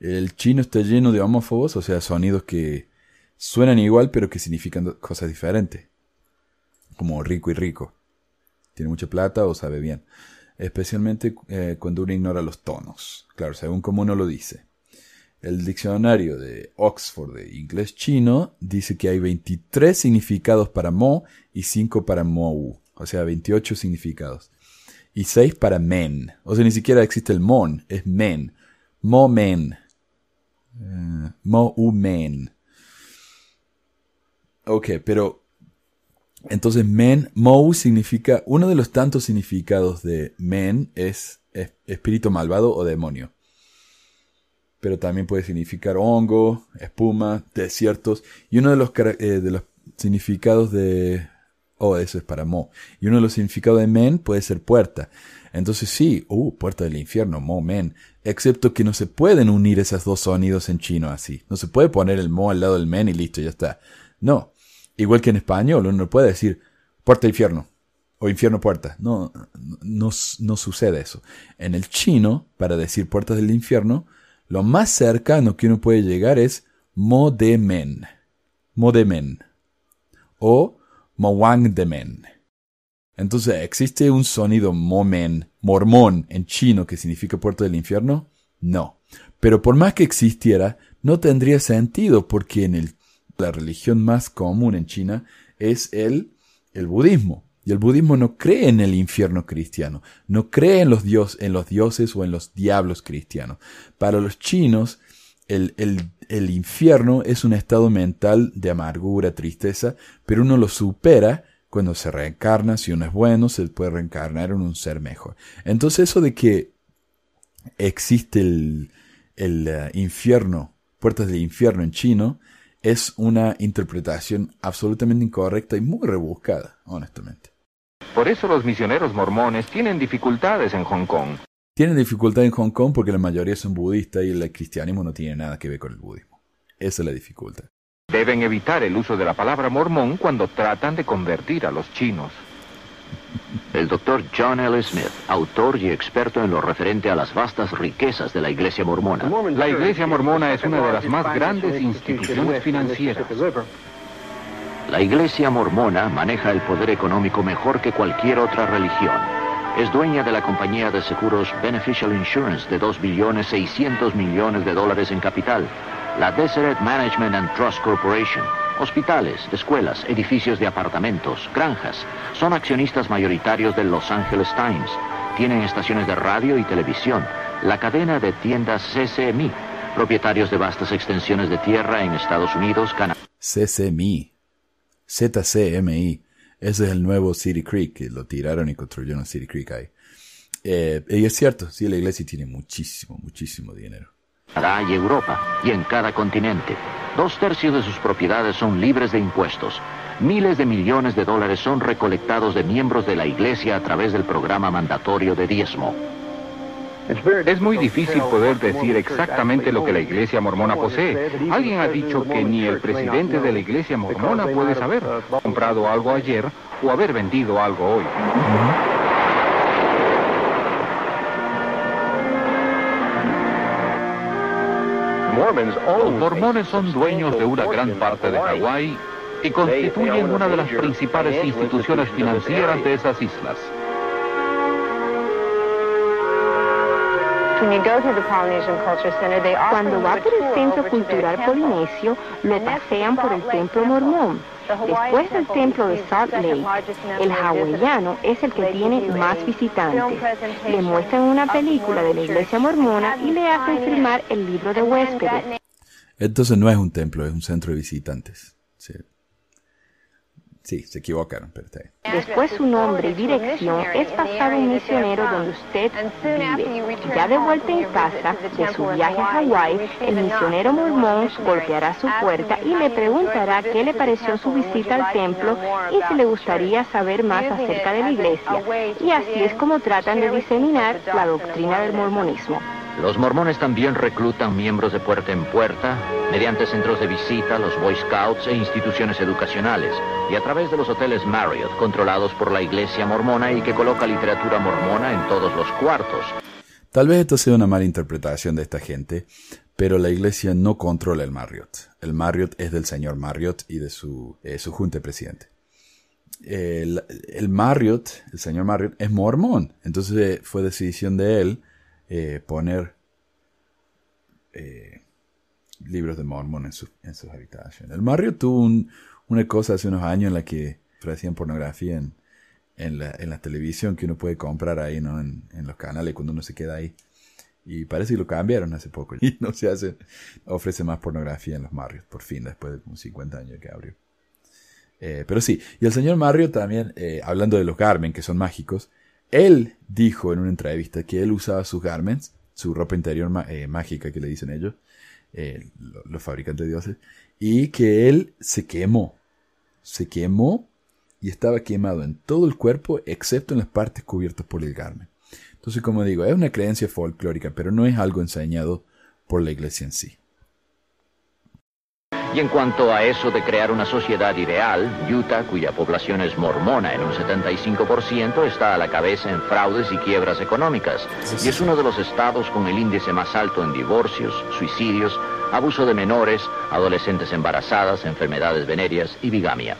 el chino está lleno de homófobos, o sea, sonidos que suenan igual pero que significan cosas diferentes. Como rico y rico. Tiene mucha plata o sabe bien. Especialmente eh, cuando uno ignora los tonos. Claro, según como uno lo dice. El diccionario de Oxford de inglés chino dice que hay 23 significados para mo y 5 para mou, o sea, 28 significados. Y 6 para men, o sea, ni siquiera existe el mon, es men. Mo men. Uh, mo u men. Ok, pero entonces men, mo significa, uno de los tantos significados de men es espíritu malvado o demonio pero también puede significar hongo, espuma, desiertos. Y uno de los, eh, de los significados de... Oh, eso es para Mo. Y uno de los significados de men puede ser puerta. Entonces sí, uh, puerta del infierno, Mo, men. Excepto que no se pueden unir esos dos sonidos en chino así. No se puede poner el Mo al lado del men y listo, ya está. No. Igual que en español, uno no puede decir puerta infierno o infierno puerta. No, no, no sucede eso. En el chino, para decir puertas del infierno, lo más cercano que uno puede llegar es modemen, modemen o mowangdemen. Entonces, ¿existe un sonido momen, mormón en chino que significa puerto del infierno? No. Pero por más que existiera, no tendría sentido porque en el, la religión más común en China es el, el budismo. Y el budismo no cree en el infierno cristiano, no cree en los, dios, en los dioses o en los diablos cristianos. Para los chinos, el, el, el infierno es un estado mental de amargura, tristeza, pero uno lo supera cuando se reencarna, si uno es bueno, se puede reencarnar en un ser mejor. Entonces eso de que existe el, el uh, infierno, puertas del infierno en chino, es una interpretación absolutamente incorrecta y muy rebuscada, honestamente. Por eso los misioneros mormones tienen dificultades en Hong Kong. Tienen dificultad en Hong Kong porque la mayoría son budistas y el cristianismo no tiene nada que ver con el budismo. Esa es la dificultad. Deben evitar el uso de la palabra mormón cuando tratan de convertir a los chinos. El doctor John L. Smith, autor y experto en lo referente a las vastas riquezas de la iglesia mormona. La iglesia mormona es una de las más grandes instituciones financieras. La iglesia mormona maneja el poder económico mejor que cualquier otra religión. Es dueña de la compañía de seguros Beneficial Insurance de 2 billones 600 millones de dólares en capital, la Deseret Management and Trust Corporation, hospitales, escuelas, edificios de apartamentos, granjas. Son accionistas mayoritarios del Los Angeles Times. Tienen estaciones de radio y televisión. La cadena de tiendas CCMI, propietarios de vastas extensiones de tierra en Estados Unidos, Canadá. CCMI. ZCMI. Ese es el nuevo City Creek, lo tiraron y construyeron City Creek ahí. Eh, y es cierto, sí, la iglesia tiene muchísimo, muchísimo dinero. Y Europa, y en cada continente. Dos tercios de sus propiedades son libres de impuestos. Miles de millones de dólares son recolectados de miembros de la iglesia a través del programa mandatorio de diezmo. Es muy difícil poder decir exactamente lo que la iglesia mormona posee. Alguien ha dicho que ni el presidente de la iglesia mormona puede saber. comprado algo ayer o haber vendido algo hoy. Los mormones son dueños de una gran parte de Hawái y constituyen una de las principales instituciones financieras de esas islas. Cuando va por el Centro Cultural Polinesio, lo pasean por el Templo Mormón. Después del templo de Salt Lake, el hawaiano es el que tiene más visitantes. Le muestran una película de la iglesia mormona y le hacen filmar el libro de huéspedes. Entonces no es un templo, es un centro de visitantes. Sí. Sí, se equivocaron, pero está bien. Después su nombre y dirección es pasado un misionero donde usted vive. Ya de vuelta en casa de su viaje a Hawái, el misionero mormón golpeará su puerta y le preguntará qué le pareció su visita al templo y si le gustaría saber más acerca de la iglesia. Y así es como tratan de diseminar la doctrina del mormonismo. Los mormones también reclutan miembros de puerta en puerta, mediante centros de visita, los Boy Scouts e instituciones educacionales, y a través de los hoteles Marriott, controlados por la iglesia mormona y que coloca literatura mormona en todos los cuartos. Tal vez esto sea una mala interpretación de esta gente, pero la iglesia no controla el Marriott. El Marriott es del señor Marriott y de su, eh, su junta de presidente. El, el, Marriott, el señor Marriott, es mormón. Entonces eh, fue decisión de él eh, poner eh, libros de Mormon en, su, sus habitaciones. El Marriott tuvo un, una cosa hace unos años en la que ofrecían pornografía en, la, televisión que uno puede comprar ahí, ¿no? En, los canales cuando uno se queda ahí. Y parece que lo cambiaron hace poco. Y no se hace, ofrece más pornografía en los Marriott, por fin, después de como 50 años que abrió. Eh, pero sí, y el señor Marriott también, eh, hablando de los Garmin, que son mágicos, él dijo en una entrevista que él usaba sus garments, su ropa interior eh, mágica que le dicen ellos, eh, los fabricantes de dioses, y que él se quemó. Se quemó y estaba quemado en todo el cuerpo excepto en las partes cubiertas por el garment. Entonces, como digo, es una creencia folclórica, pero no es algo enseñado por la iglesia en sí. Y en cuanto a eso de crear una sociedad ideal, Utah, cuya población es mormona en un 75%, está a la cabeza en fraudes y quiebras económicas. Y es uno de los estados con el índice más alto en divorcios, suicidios, abuso de menores, adolescentes embarazadas, enfermedades venéreas y bigamia.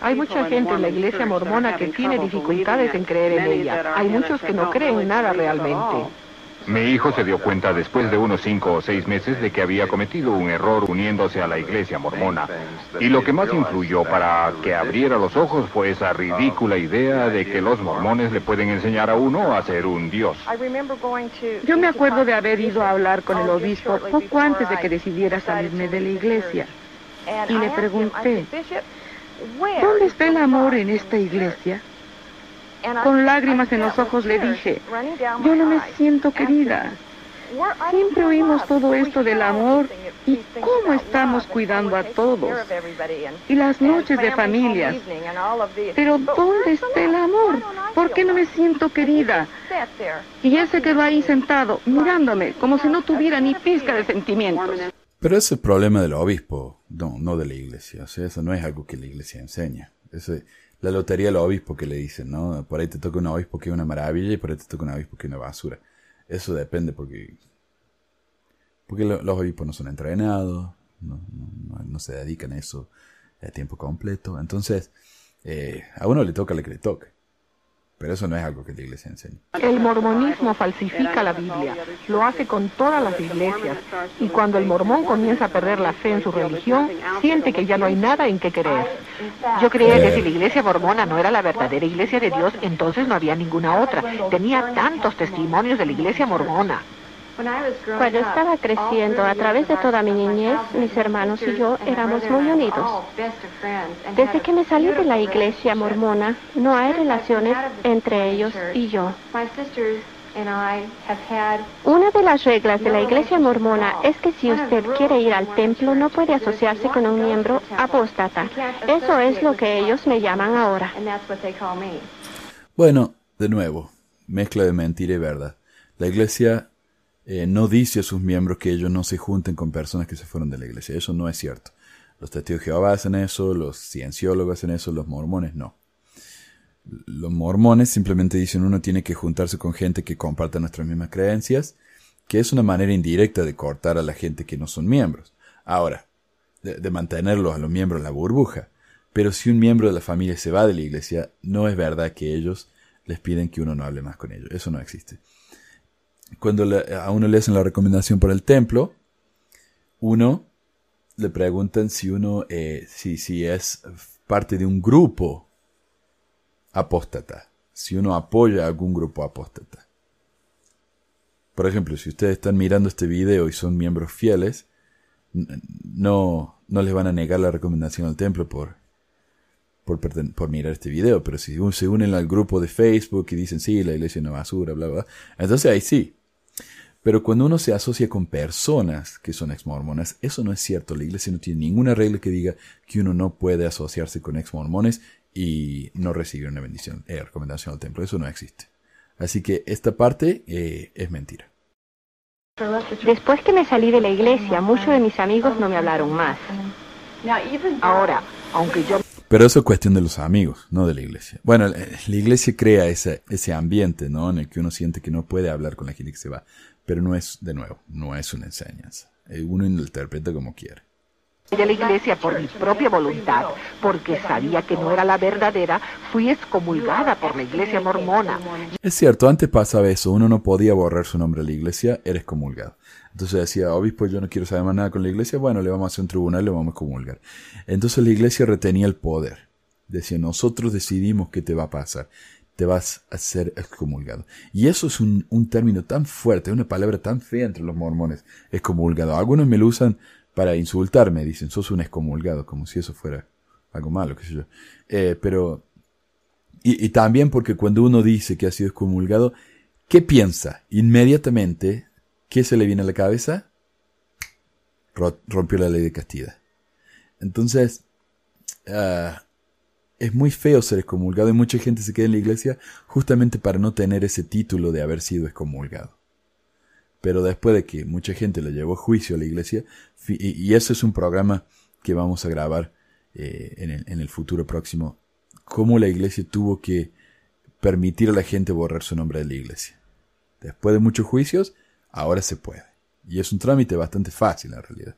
Hay mucha gente en la iglesia mormona que tiene dificultades en creer en ella. Hay muchos que no creen en nada realmente. Mi hijo se dio cuenta después de unos cinco o seis meses de que había cometido un error uniéndose a la iglesia mormona. Y lo que más influyó para que abriera los ojos fue esa ridícula idea de que los mormones le pueden enseñar a uno a ser un dios. Yo me acuerdo de haber ido a hablar con el obispo poco antes de que decidiera salirme de la iglesia. Y le pregunté, ¿dónde está el amor en esta iglesia? Con lágrimas en los ojos le dije, yo no me siento querida. Siempre oímos todo esto del amor y cómo estamos cuidando a todos. Y las noches de familias. Pero ¿dónde está el amor? ¿Por qué no me siento querida? Y él se quedó ahí sentado, mirándome, como si no tuviera ni pizca de sentimientos. Pero ese es el problema del obispo, no, no de la iglesia. Eso no es algo que la iglesia enseña. Ese, la lotería del obispo que le dicen, ¿no? Por ahí te toca un obispo que es una maravilla y por ahí te toca un obispo que es una basura. Eso depende porque, porque los obispos no son entrenados, no, no, se dedican a eso a tiempo completo. Entonces, eh, a uno le toca lo que le toque. Pero eso no es algo que la iglesia enseña. El mormonismo falsifica la Biblia, lo hace con todas las iglesias, y cuando el mormón comienza a perder la fe en su religión, siente que ya no hay nada en qué creer. Yo creía que si la iglesia mormona no era la verdadera iglesia de Dios, entonces no había ninguna otra. Tenía tantos testimonios de la iglesia mormona. Cuando estaba creciendo, a través de toda mi niñez, mis hermanos y yo éramos muy unidos. Desde que me salí de la iglesia mormona, no hay relaciones entre ellos y yo. Una de las reglas de la iglesia mormona es que si usted quiere ir al templo no puede asociarse con un miembro apóstata. Eso es lo que ellos me llaman ahora. Bueno, de nuevo, mezcla de mentira y verdad. La iglesia eh, no dice a sus miembros que ellos no se junten con personas que se fueron de la iglesia. Eso no es cierto. Los testigos de Jehová hacen eso, los cienciólogos hacen eso, los mormones no. Los mormones simplemente dicen uno tiene que juntarse con gente que comparta nuestras mismas creencias, que es una manera indirecta de cortar a la gente que no son miembros. Ahora, de, de mantenerlos a los miembros en la burbuja. Pero si un miembro de la familia se va de la iglesia, no es verdad que ellos les piden que uno no hable más con ellos. Eso no existe. Cuando a uno le hacen la recomendación para el templo, uno le preguntan si uno eh, si, si es parte de un grupo apóstata, si uno apoya a algún grupo apóstata. Por ejemplo, si ustedes están mirando este video y son miembros fieles, no, no les van a negar la recomendación al templo por, por, por mirar este video, pero si se unen al grupo de Facebook y dicen, sí, la iglesia es una basura, bla, bla, entonces ahí sí. Pero cuando uno se asocia con personas que son ex-mormonas, eso no es cierto. La iglesia no tiene ninguna regla que diga que uno no puede asociarse con ex-mormones y no recibir una bendición, eh, recomendación al templo. Eso no existe. Así que esta parte eh, es mentira. Después que me salí de la iglesia, muchos de mis amigos no me hablaron más. Ahora, aunque yo pero eso es cuestión de los amigos, no de la iglesia. Bueno, la iglesia crea ese, ese ambiente, ¿no? En el que uno siente que no puede hablar con la gente que se va. Pero no es, de nuevo, no es una enseñanza. Eh, uno lo interpreta como quiere. De la iglesia por mi propia voluntad, porque sabía que no era la verdadera, fui excomulgada por la iglesia mormona. Es cierto, antes pasaba eso, uno no podía borrar su nombre a la iglesia, era excomulgado. Entonces decía, obispo, yo no quiero saber más nada con la iglesia, bueno, le vamos a hacer un tribunal y le vamos a comulgar. Entonces la iglesia retenía el poder. Decía, nosotros decidimos qué te va a pasar. Te vas a ser excomulgado. Y eso es un, un término tan fuerte, una palabra tan fea entre los mormones, excomulgado. Algunos me lo usan para insultarme, dicen, sos un excomulgado, como si eso fuera algo malo, qué sé yo. Eh, pero, y, y también porque cuando uno dice que ha sido excomulgado, ¿qué piensa? Inmediatamente ¿Qué se le viene a la cabeza? Rompió la ley de castidad. Entonces, ah, es muy feo ser excomulgado y mucha gente se queda en la iglesia justamente para no tener ese título de haber sido excomulgado. Pero después de que mucha gente le llevó juicio a la iglesia, y, ese es un programa que vamos a grabar eh, en el futuro próximo, cómo la iglesia tuvo que permitir a la gente borrar su nombre de la iglesia. Después de muchos juicios, ahora se puede. Y es un trámite bastante fácil en realidad.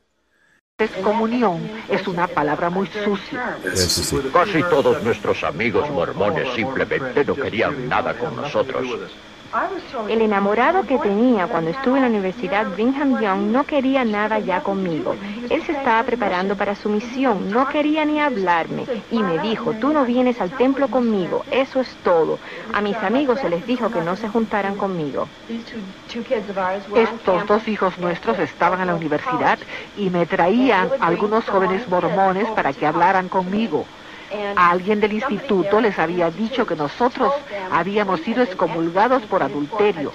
Excomunión es una palabra muy sucia. Casi todos nuestros amigos mormones simplemente no querían nada con nosotros. El enamorado que tenía cuando estuve en la Universidad Brigham Young no quería nada ya conmigo. Él se estaba preparando para su misión, no quería ni hablarme y me dijo, tú no vienes al templo conmigo, eso es todo. A mis amigos se les dijo que no se juntaran conmigo. Estos dos hijos nuestros estaban en la universidad y me traían algunos jóvenes mormones para que hablaran conmigo. Alguien del instituto les había dicho que nosotros habíamos sido excomulgados por adulterio.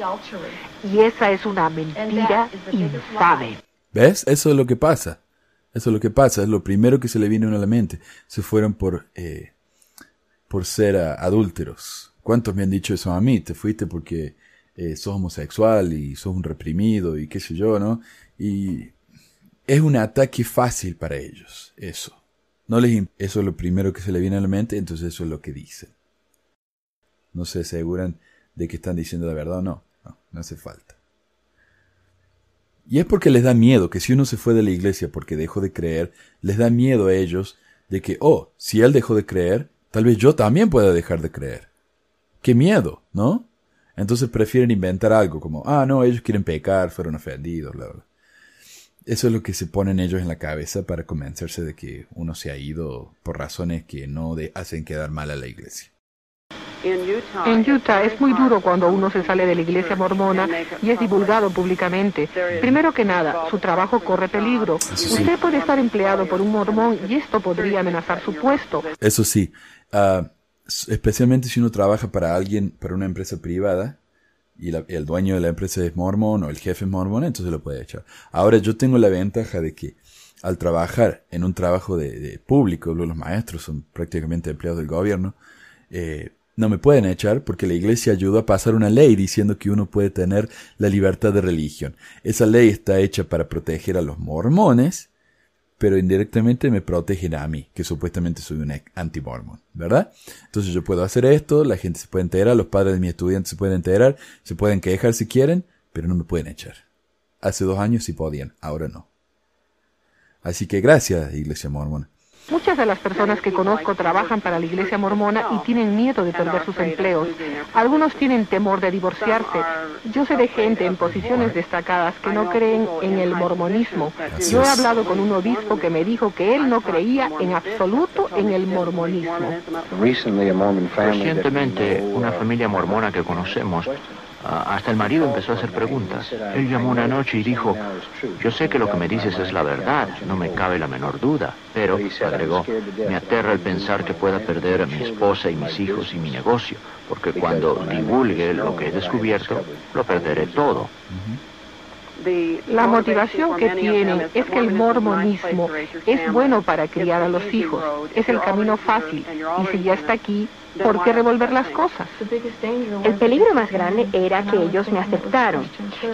Y esa es una mentira infame. ¿Ves? Eso es lo que pasa. Eso es lo que pasa. Es lo primero que se le viene a la mente. Se fueron por, eh, por ser adúlteros. ¿Cuántos me han dicho eso a mí? Te fuiste porque eh, sos homosexual y sos un reprimido y qué sé yo, ¿no? Y es un ataque fácil para ellos, eso. No les, eso es lo primero que se le viene a la mente, entonces eso es lo que dicen. No se aseguran de que están diciendo la verdad o no. No, no hace falta. Y es porque les da miedo que si uno se fue de la iglesia porque dejó de creer, les da miedo a ellos de que, oh, si él dejó de creer, tal vez yo también pueda dejar de creer. Qué miedo, ¿no? Entonces prefieren inventar algo como, ah, no, ellos quieren pecar, fueron ofendidos, bla, bla. Eso es lo que se ponen ellos en la cabeza para convencerse de que uno se ha ido por razones que no hacen quedar mal a la iglesia. En Utah es muy duro cuando uno se sale de la iglesia mormona y es divulgado públicamente. Primero que nada, su trabajo corre peligro. Usted puede estar empleado por un mormón y esto podría amenazar su puesto. Eso sí, ah, especialmente si uno trabaja para alguien, para una empresa privada, y el dueño de la empresa es mormón o el jefe es mormón, entonces lo puede echar. Ahora yo tengo la ventaja de que al trabajar en un trabajo de, público, los maestros son prácticamente empleados del gobierno, eh, no me pueden echar porque la iglesia ayudó a pasar una ley diciendo que uno puede tener la libertad de religión. Esa ley está hecha para proteger a los mormones pero indirectamente me protegen a mí, que supuestamente soy un anti-mormon, ¿verdad? Entonces yo puedo hacer esto, la gente se puede enterar, los padres de mis estudiantes se pueden enterar, se pueden quejar si quieren, pero no me pueden echar. Hace dos años sí podían, ahora no. Así que gracias, Iglesia Mormona. Mucha Muchas de las personas que conozco trabajan para la iglesia mormona y tienen miedo de perder sus empleos. Algunos tienen temor de divorciarse. Yo sé de gente en posiciones destacadas que no creen en el mormonismo. Yo he hablado con un obispo que me dijo que él no creía en absoluto en el mormonismo. Recientemente, una familia mormona que conocemos hasta el marido empezó a hacer preguntas. Él llamó una noche y dijo, yo sé que lo que me dices es la verdad, no me cabe la menor duda, pero, agregó, me aterra el pensar que pueda perder a mi esposa y mis hijos y mi negocio, porque cuando divulgue lo que he descubierto, lo perderé todo. La motivación que tienen es que el mormonismo es bueno para criar a los hijos, es el camino fácil, y si ya está aquí, ¿Por qué revolver las cosas? El peligro más grande era que ellos me aceptaron.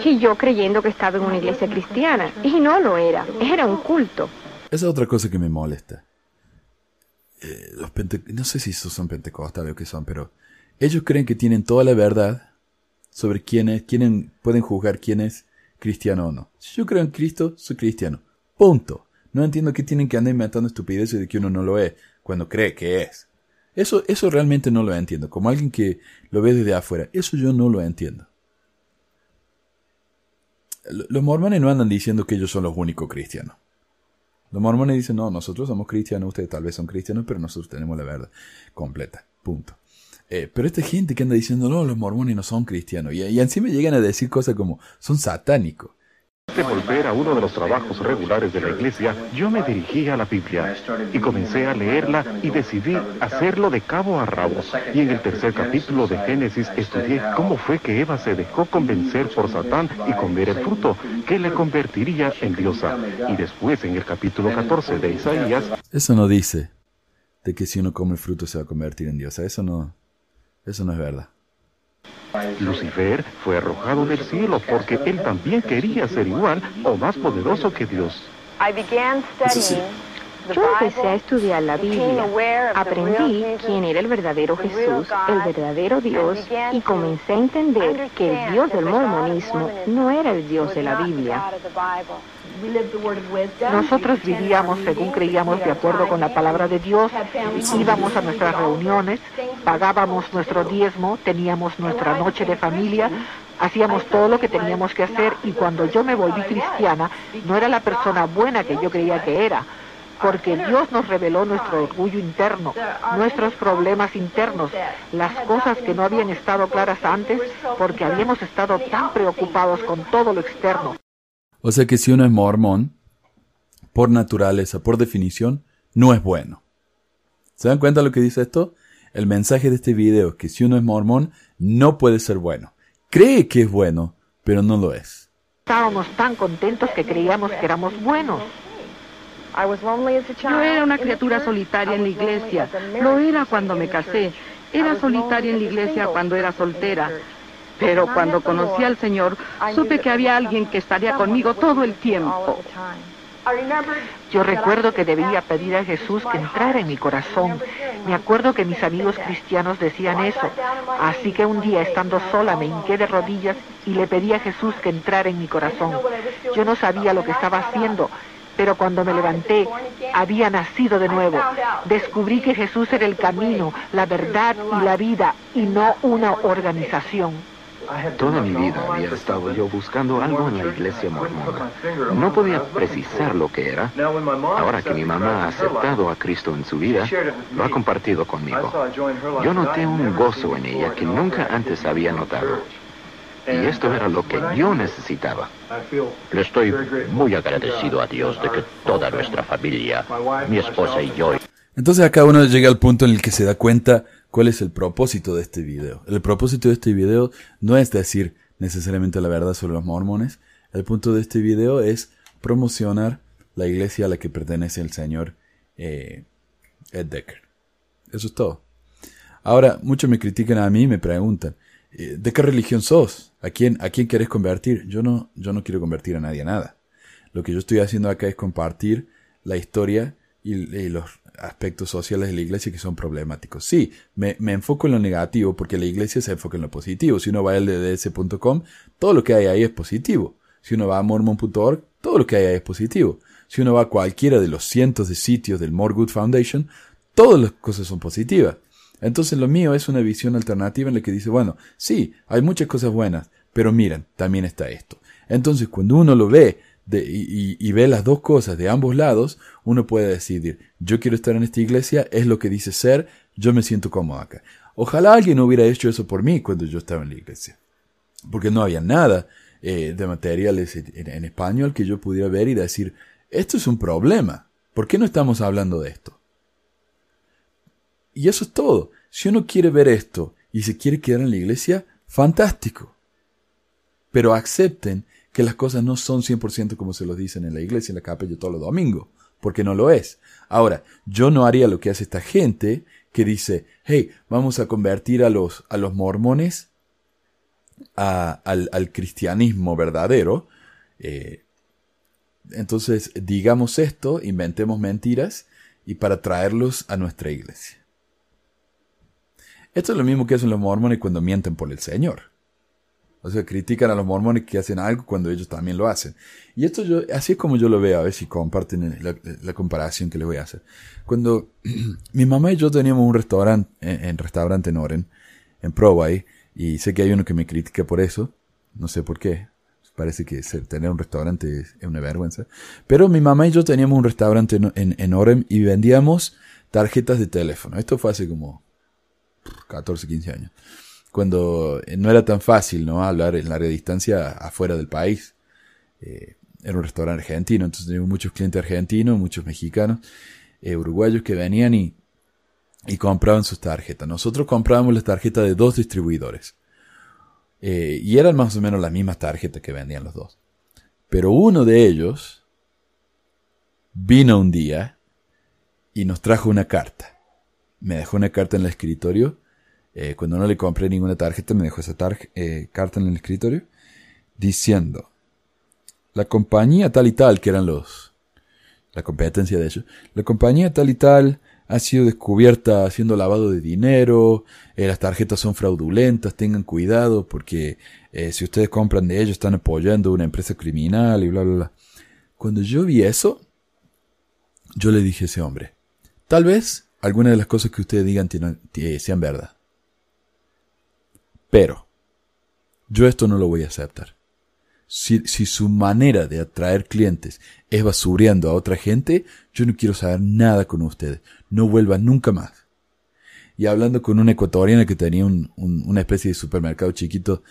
Y yo creyendo que estaba en una iglesia cristiana. Y no lo era. Era un culto. Esa es otra cosa que me molesta. Eh, los no sé si son pentecostales o qué son, pero ellos creen que tienen toda la verdad sobre quiénes, quiénes pueden juzgar quién es cristiano o no. Si yo creo en Cristo, soy cristiano. Punto. No entiendo que tienen que andar inventando estupideces de que uno no lo es cuando cree que es. Eso, eso realmente no lo entiendo. Como alguien que lo ve desde afuera, eso yo no lo entiendo. Los mormones no andan diciendo que ellos son los únicos cristianos. Los mormones dicen, no, nosotros somos cristianos, ustedes tal vez son cristianos, pero nosotros tenemos la verdad completa. Punto. Eh, pero esta gente que anda diciendo, no, los mormones no son cristianos, y, y encima llegan a decir cosas como, son satánicos de volver a uno de los trabajos regulares de la iglesia, yo me dirigí a la Biblia y comencé a leerla y decidí hacerlo de cabo a rabo. Y en el tercer capítulo de Génesis estudié cómo fue que Eva se dejó convencer por Satán y comer el fruto que le convertiría en diosa. Y después en el capítulo 14 de Isaías... Eso no dice de que si uno come el fruto se va a convertir en diosa. Eso no, eso no es verdad. Lucifer fue arrojado del cielo porque él también quería ser igual o más poderoso que Dios. Yo empecé a estudiar la Biblia, aprendí quién era el verdadero Jesús, el verdadero Dios, y comencé a entender que el Dios del mormonismo no era el Dios de la Biblia. Nosotros vivíamos según creíamos de acuerdo con la palabra de Dios, íbamos a nuestras reuniones, pagábamos nuestro diezmo, teníamos nuestra noche de familia, hacíamos todo lo que teníamos que hacer y cuando yo me volví cristiana no era la persona buena que yo creía que era porque Dios nos reveló nuestro orgullo interno, nuestros problemas internos, las cosas que no habían estado claras antes porque habíamos estado tan preocupados con todo lo externo. O sea que si uno es mormón, por naturaleza, por definición, no es bueno. ¿Se dan cuenta lo que dice esto? El mensaje de este video es que si uno es mormón, no puede ser bueno. Cree que es bueno, pero no lo es. Estábamos tan contentos que creíamos que éramos buenos. Yo era una criatura solitaria en la iglesia. Lo era cuando me casé. Era solitaria en la iglesia cuando era soltera. Pero cuando conocí al Señor, supe que había alguien que estaría conmigo todo el tiempo. Yo recuerdo que debía pedir a Jesús que entrara en mi corazón. Me acuerdo que mis amigos cristianos decían eso. Así que un día, estando sola, me hinqué de rodillas y le pedí a Jesús que entrara en mi corazón. Yo no sabía lo que estaba haciendo, pero cuando me levanté, había nacido de nuevo. Descubrí que Jesús era el camino, la verdad y la vida, y no una organización. Toda mi vida había estado yo buscando algo en la iglesia mormona. No podía precisar lo que era. Ahora que mi mamá ha aceptado a Cristo en su vida, lo ha compartido conmigo. Yo noté un gozo en ella que nunca antes había notado. Y esto era lo que yo necesitaba. Le estoy muy agradecido a Dios de que toda nuestra familia, mi esposa y yo... Entonces acá uno llega al punto en el que se da cuenta cuál es el propósito de este video. El propósito de este video no es decir necesariamente la verdad sobre los mormones. El punto de este video es promocionar la iglesia a la que pertenece el señor eh, Ed Decker. Eso es todo. Ahora, muchos me critican a mí y me preguntan, eh, ¿de qué religión sos? ¿A quién, a quién quieres convertir? Yo no, yo no quiero convertir a nadie a nada. Lo que yo estoy haciendo acá es compartir la historia y, los aspectos sociales de la iglesia que son problemáticos. Sí, me, enfoco en lo negativo porque la iglesia se enfoca en lo positivo. Si uno va a lds.com, todo lo que hay ahí es positivo. Si uno va a mormon.org, todo lo que hay ahí es positivo. si uno va a cualquiera de los cientos de sitios del More Good Foundation, todas las cosas son positivas. Entonces lo mío es una visión alternativa en la que dice, bueno, sí, hay muchas cosas buenas, pero miren, también está esto. Entonces cuando uno lo ve y, ve las dos cosas de ambos lados, uno puede decidir, yo quiero estar en esta iglesia, es lo que dice ser, yo me siento cómodo acá. Ojalá alguien hubiera hecho eso por mí cuando yo estaba en la iglesia, porque no había nada eh, de materiales en, español que yo pudiera ver y decir, esto es un problema, ¿por qué no estamos hablando de esto? Y eso es todo. Si uno quiere ver esto y se quiere quedar en la iglesia, fantástico. Pero acepten que las cosas no son 100% como se lo dicen en la iglesia, en la capilla todos los domingos, porque no lo es. Ahora, yo no haría lo que hace esta gente que dice, hey, vamos a convertir a los, a los mormones al, al, cristianismo verdadero. Eh, entonces, digamos esto, inventemos mentiras y para traerlos a nuestra iglesia. Esto es lo mismo que hacen los mormones cuando mienten por el Señor. O sea, critican a los mormones que hacen algo cuando ellos también lo hacen. Y esto yo, así es como yo lo veo, a ver si comparten la, comparación que les voy a hacer. Cuando mi mamá y yo teníamos un restaurante, en, restaurante en Oren, en Provay, y sé que hay uno que me critica por eso, no sé por qué, parece que tener un restaurante es, una vergüenza. Pero mi mamá y yo teníamos un restaurante en, en, en Orem y vendíamos tarjetas de teléfono. Esto fue hace como 14, 15 años cuando eh, no era tan fácil ¿no? hablar en larga distancia afuera del país. Eh, era un restaurante argentino, entonces teníamos muchos clientes argentinos, muchos mexicanos, eh, uruguayos que venían y, y compraban sus tarjetas. Nosotros comprábamos las tarjetas de dos distribuidores. y eran más o menos las mismas tarjetas que vendían los dos. Pero uno de ellos vino un día y nos trajo una carta. Me dejó una carta en el escritorio eh, cuando no le compré ninguna tarjeta, me dejó esa eh, carta en el escritorio diciendo, la compañía tal y tal, que eran los, la competencia de ellos, la compañía tal y tal ha sido descubierta haciendo lavado de dinero, eh, las tarjetas son fraudulentas, tengan cuidado porque si ustedes compran de ellos están apoyando una empresa criminal y bla, bla, bla. Cuando yo vi eso, yo le dije a ese hombre, tal vez algunas de las cosas que ustedes digan sean verdad. Pero, yo esto no lo voy a aceptar. Si, si, su manera de atraer clientes es basureando a otra gente, yo no quiero saber nada con ustedes. No vuelva nunca más. Y hablando con una ecuatoriana que tenía un, una especie de supermercado chiquito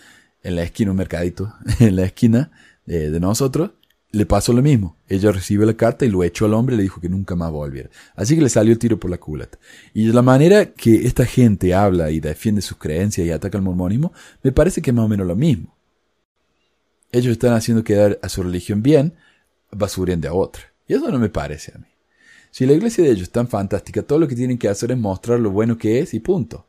en la esquina, un mercadito en la esquina de, de nosotros, le pasó lo mismo. Ella recibe la carta y lo echó al hombre y le dijo que nunca más volviera. Así que le salió el tiro por la culata. Y la manera que esta gente habla y defiende sus creencias y ataca al mormonismo, me parece que es más o menos lo mismo. Ellos están haciendo quedar a su religión bien, basuren de a otra. Y eso no me parece a mí. Si la iglesia de ellos es tan fantástica, todo lo que tienen que hacer es mostrar lo bueno que es y punto.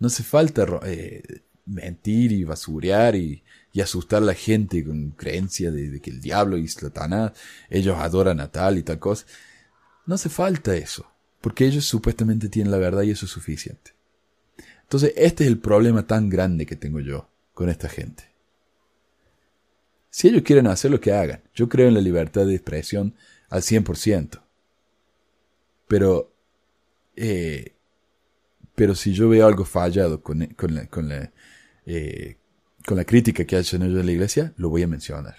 No hace falta eh, mentir y basurear y y asustar a la gente con creencia de, que el diablo y Satanás, ellos adoran a tal y tal cosa. No hace falta eso, porque ellos supuestamente tienen la verdad y eso es suficiente. Entonces, este es el problema tan grande que tengo yo con esta gente. Si ellos quieren hacer lo que hagan, yo creo en la libertad de expresión al 100%. Pero, eh, pero si yo veo algo fallado con, con la, con la eh, con la crítica que hacen ellos de la iglesia, lo voy a mencionar.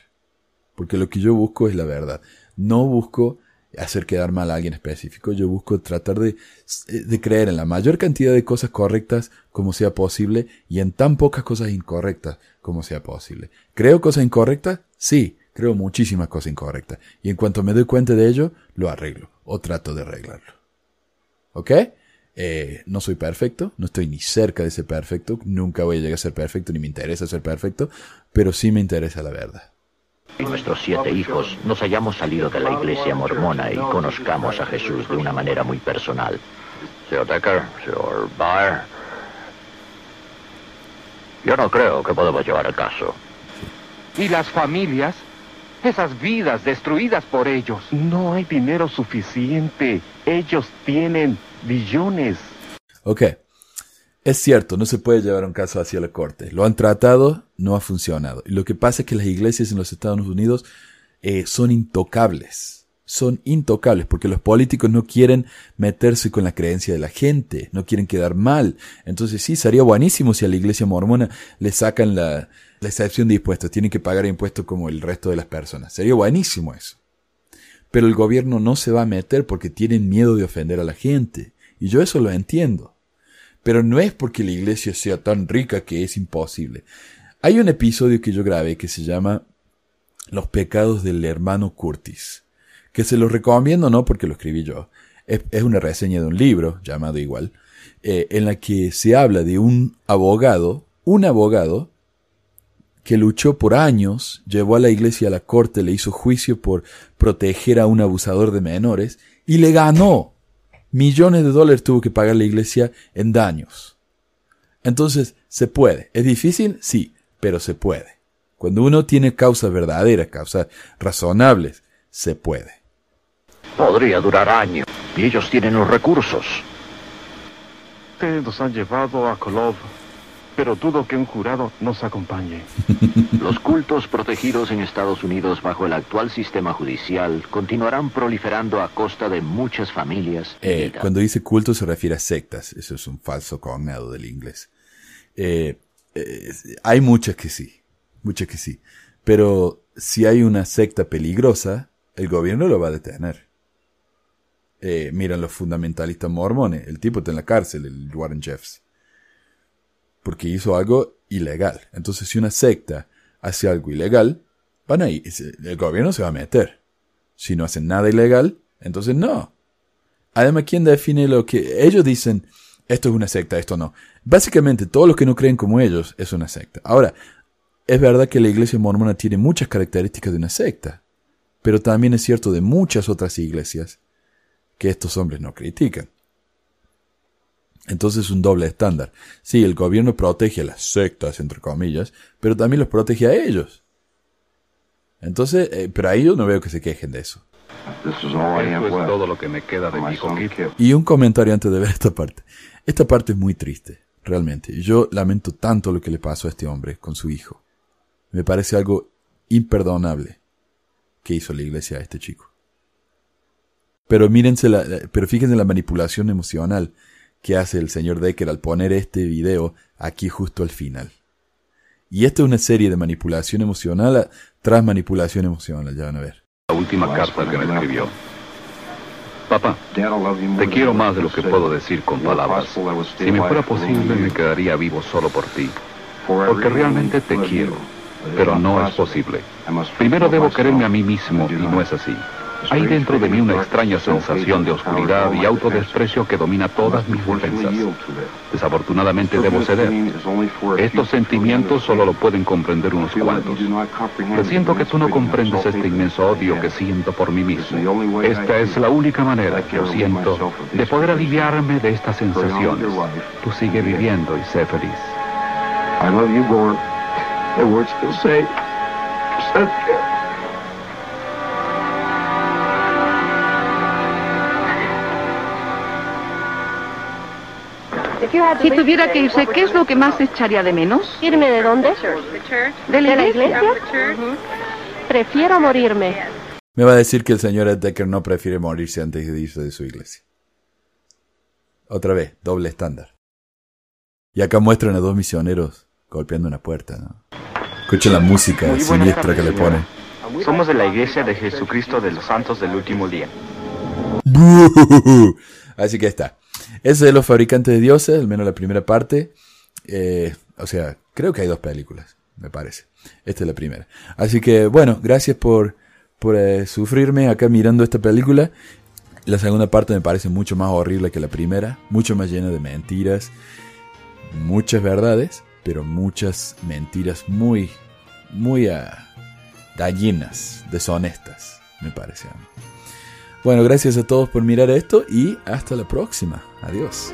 Porque lo que yo busco es la verdad. No busco hacer quedar mal a alguien específico. Yo busco tratar de, de creer en la mayor cantidad de cosas correctas como sea posible y en tan pocas cosas incorrectas como sea posible. ¿Creo cosas incorrectas? Sí, creo muchísimas cosas incorrectas. Y en cuanto me doy cuenta de ello, lo arreglo o trato de arreglarlo. ¿Ok? Eh, no soy perfecto, no estoy ni cerca de ser perfecto, nunca voy a llegar a ser perfecto, ni me interesa ser perfecto, pero sí me interesa la verdad. Nuestros siete hijos nos hayamos salido de la iglesia mormona y conozcamos a Jesús de una manera muy personal. Señor Decker, señor Baer, yo no creo que podamos llevar el caso. ¿Y las familias? Esas vidas destruidas por ellos. No hay dinero suficiente. Ellos tienen billones. Ok. Es cierto, no se puede llevar un caso hacia la corte. Lo han tratado, no ha funcionado. Y lo que pasa es que las iglesias en los Estados Unidos eh, son intocables. son intocables porque los políticos no quieren meterse con la creencia de la gente, no quieren quedar mal. Entonces sí, sería buenísimo si a la iglesia mormona le sacan la, la excepción de impuestos, tienen que pagar impuestos como el resto de las personas. Sería buenísimo eso. Pero el gobierno no se va a meter porque tienen miedo de ofender a la gente. Y yo eso lo entiendo. Pero no es porque la iglesia sea tan rica que es imposible. Hay un episodio que yo grabé que se llama Los pecados del hermano Curtis, que se lo recomiendo no porque lo escribí yo, es, una reseña de un libro llamado igual, eh, en la que se habla de un abogado, un abogado que luchó por años, llevó a la iglesia a la corte, le hizo juicio por proteger a un abusador de menores y le ganó. Millones de dólares tuvo que pagar la iglesia en daños. Entonces, se puede. ¿Es difícil? Sí, pero se puede. Cuando uno tiene causas verdaderas, causas razonables, se puede. Podría durar años y ellos tienen los recursos. Ustedes nos han llevado a Kolov pero dudo que un jurado nos acompañe. Los cultos protegidos en Estados Unidos bajo el actual sistema judicial continuarán proliferando a costa de muchas familias. Eh, cuando dice culto se refiere a sectas, eso es un falso cognado del inglés. Eh, eh, hay muchas que sí, muchas que sí, pero si hay una secta peligrosa, el gobierno lo va a detener. miran los fundamentalistas mormones, el tipo está en la cárcel, el Warren Jeffs porque hizo algo ilegal. Entonces, si una secta hace algo ilegal, van a ir, el gobierno se va a meter. Si no hacen nada ilegal, entonces no. Además, ¿quién define lo que ellos dicen? Esto es una secta, esto no. Básicamente, todos los que no creen como ellos es una secta. Ahora, es verdad que la iglesia mormona tiene muchas características de una secta, pero también es cierto de muchas otras iglesias que estos hombres no critican. Entonces es un doble estándar. Sí, el gobierno protege a las sectas, entre comillas, pero también los protege a ellos. Entonces, eh, pero a ellos no veo que se quejen de eso. Eso es todo lo que me queda de mi hijo Y un comentario antes de ver esta parte. Esta parte es muy triste, realmente. Yo lamento tanto lo que le pasó a este hombre con su hijo. Me parece algo imperdonable que hizo la iglesia a este chico. Pero mírense la, pero fíjense en la manipulación emocional que hace el señor Decker al poner este video aquí justo al final. Y esta es una serie de manipulación emocional tras manipulación emocional, ya van a ver. La última carta que me escribió. Papá, te quiero más de lo que puedo decir con palabras. Si me fuera posible, me quedaría vivo solo por ti. Porque realmente te quiero. Pero no es posible. Primero debo quererme a mí mismo y no es así. Hay dentro de mí una extraña sensación de oscuridad y autodesprecio que domina todas mis defensas. Desafortunadamente debo ceder. Estos sentimientos solo lo pueden comprender unos cuantos. Presiento que tú no comprendes este inmenso odio que siento por mí mismo. Esta es la única manera que yo siento de poder aliviarme de estas sensaciones. Tú sigue viviendo y sé feliz. I love you. The words say. Si tuviera que irse, ¿qué es lo que más echaría de menos? ¿Irme de dónde? ¿De la iglesia? Prefiero morirme. Me va a decir que el señor Decker no prefiere morirse antes de irse de su iglesia. Otra vez, doble estándar. Y acá muestran a dos misioneros golpeando una puerta. ¿no? Escuchen la música siniestra que le ponen. Somos de la iglesia de Jesucristo de los Santos del Último Día. Así que está. Es Los Fabricantes de Dioses, al menos la primera parte. Eh, o sea, creo que hay dos películas, me parece. Esta es la primera. Así que, bueno, gracias por, por eh, sufrirme acá mirando esta película. La segunda parte me parece mucho más horrible que la primera, mucho más llena de mentiras, muchas verdades, pero muchas mentiras muy, muy uh, deshonestas, me parece a mí. Bueno, gracias a todos por mirar esto y hasta la próxima. Adiós.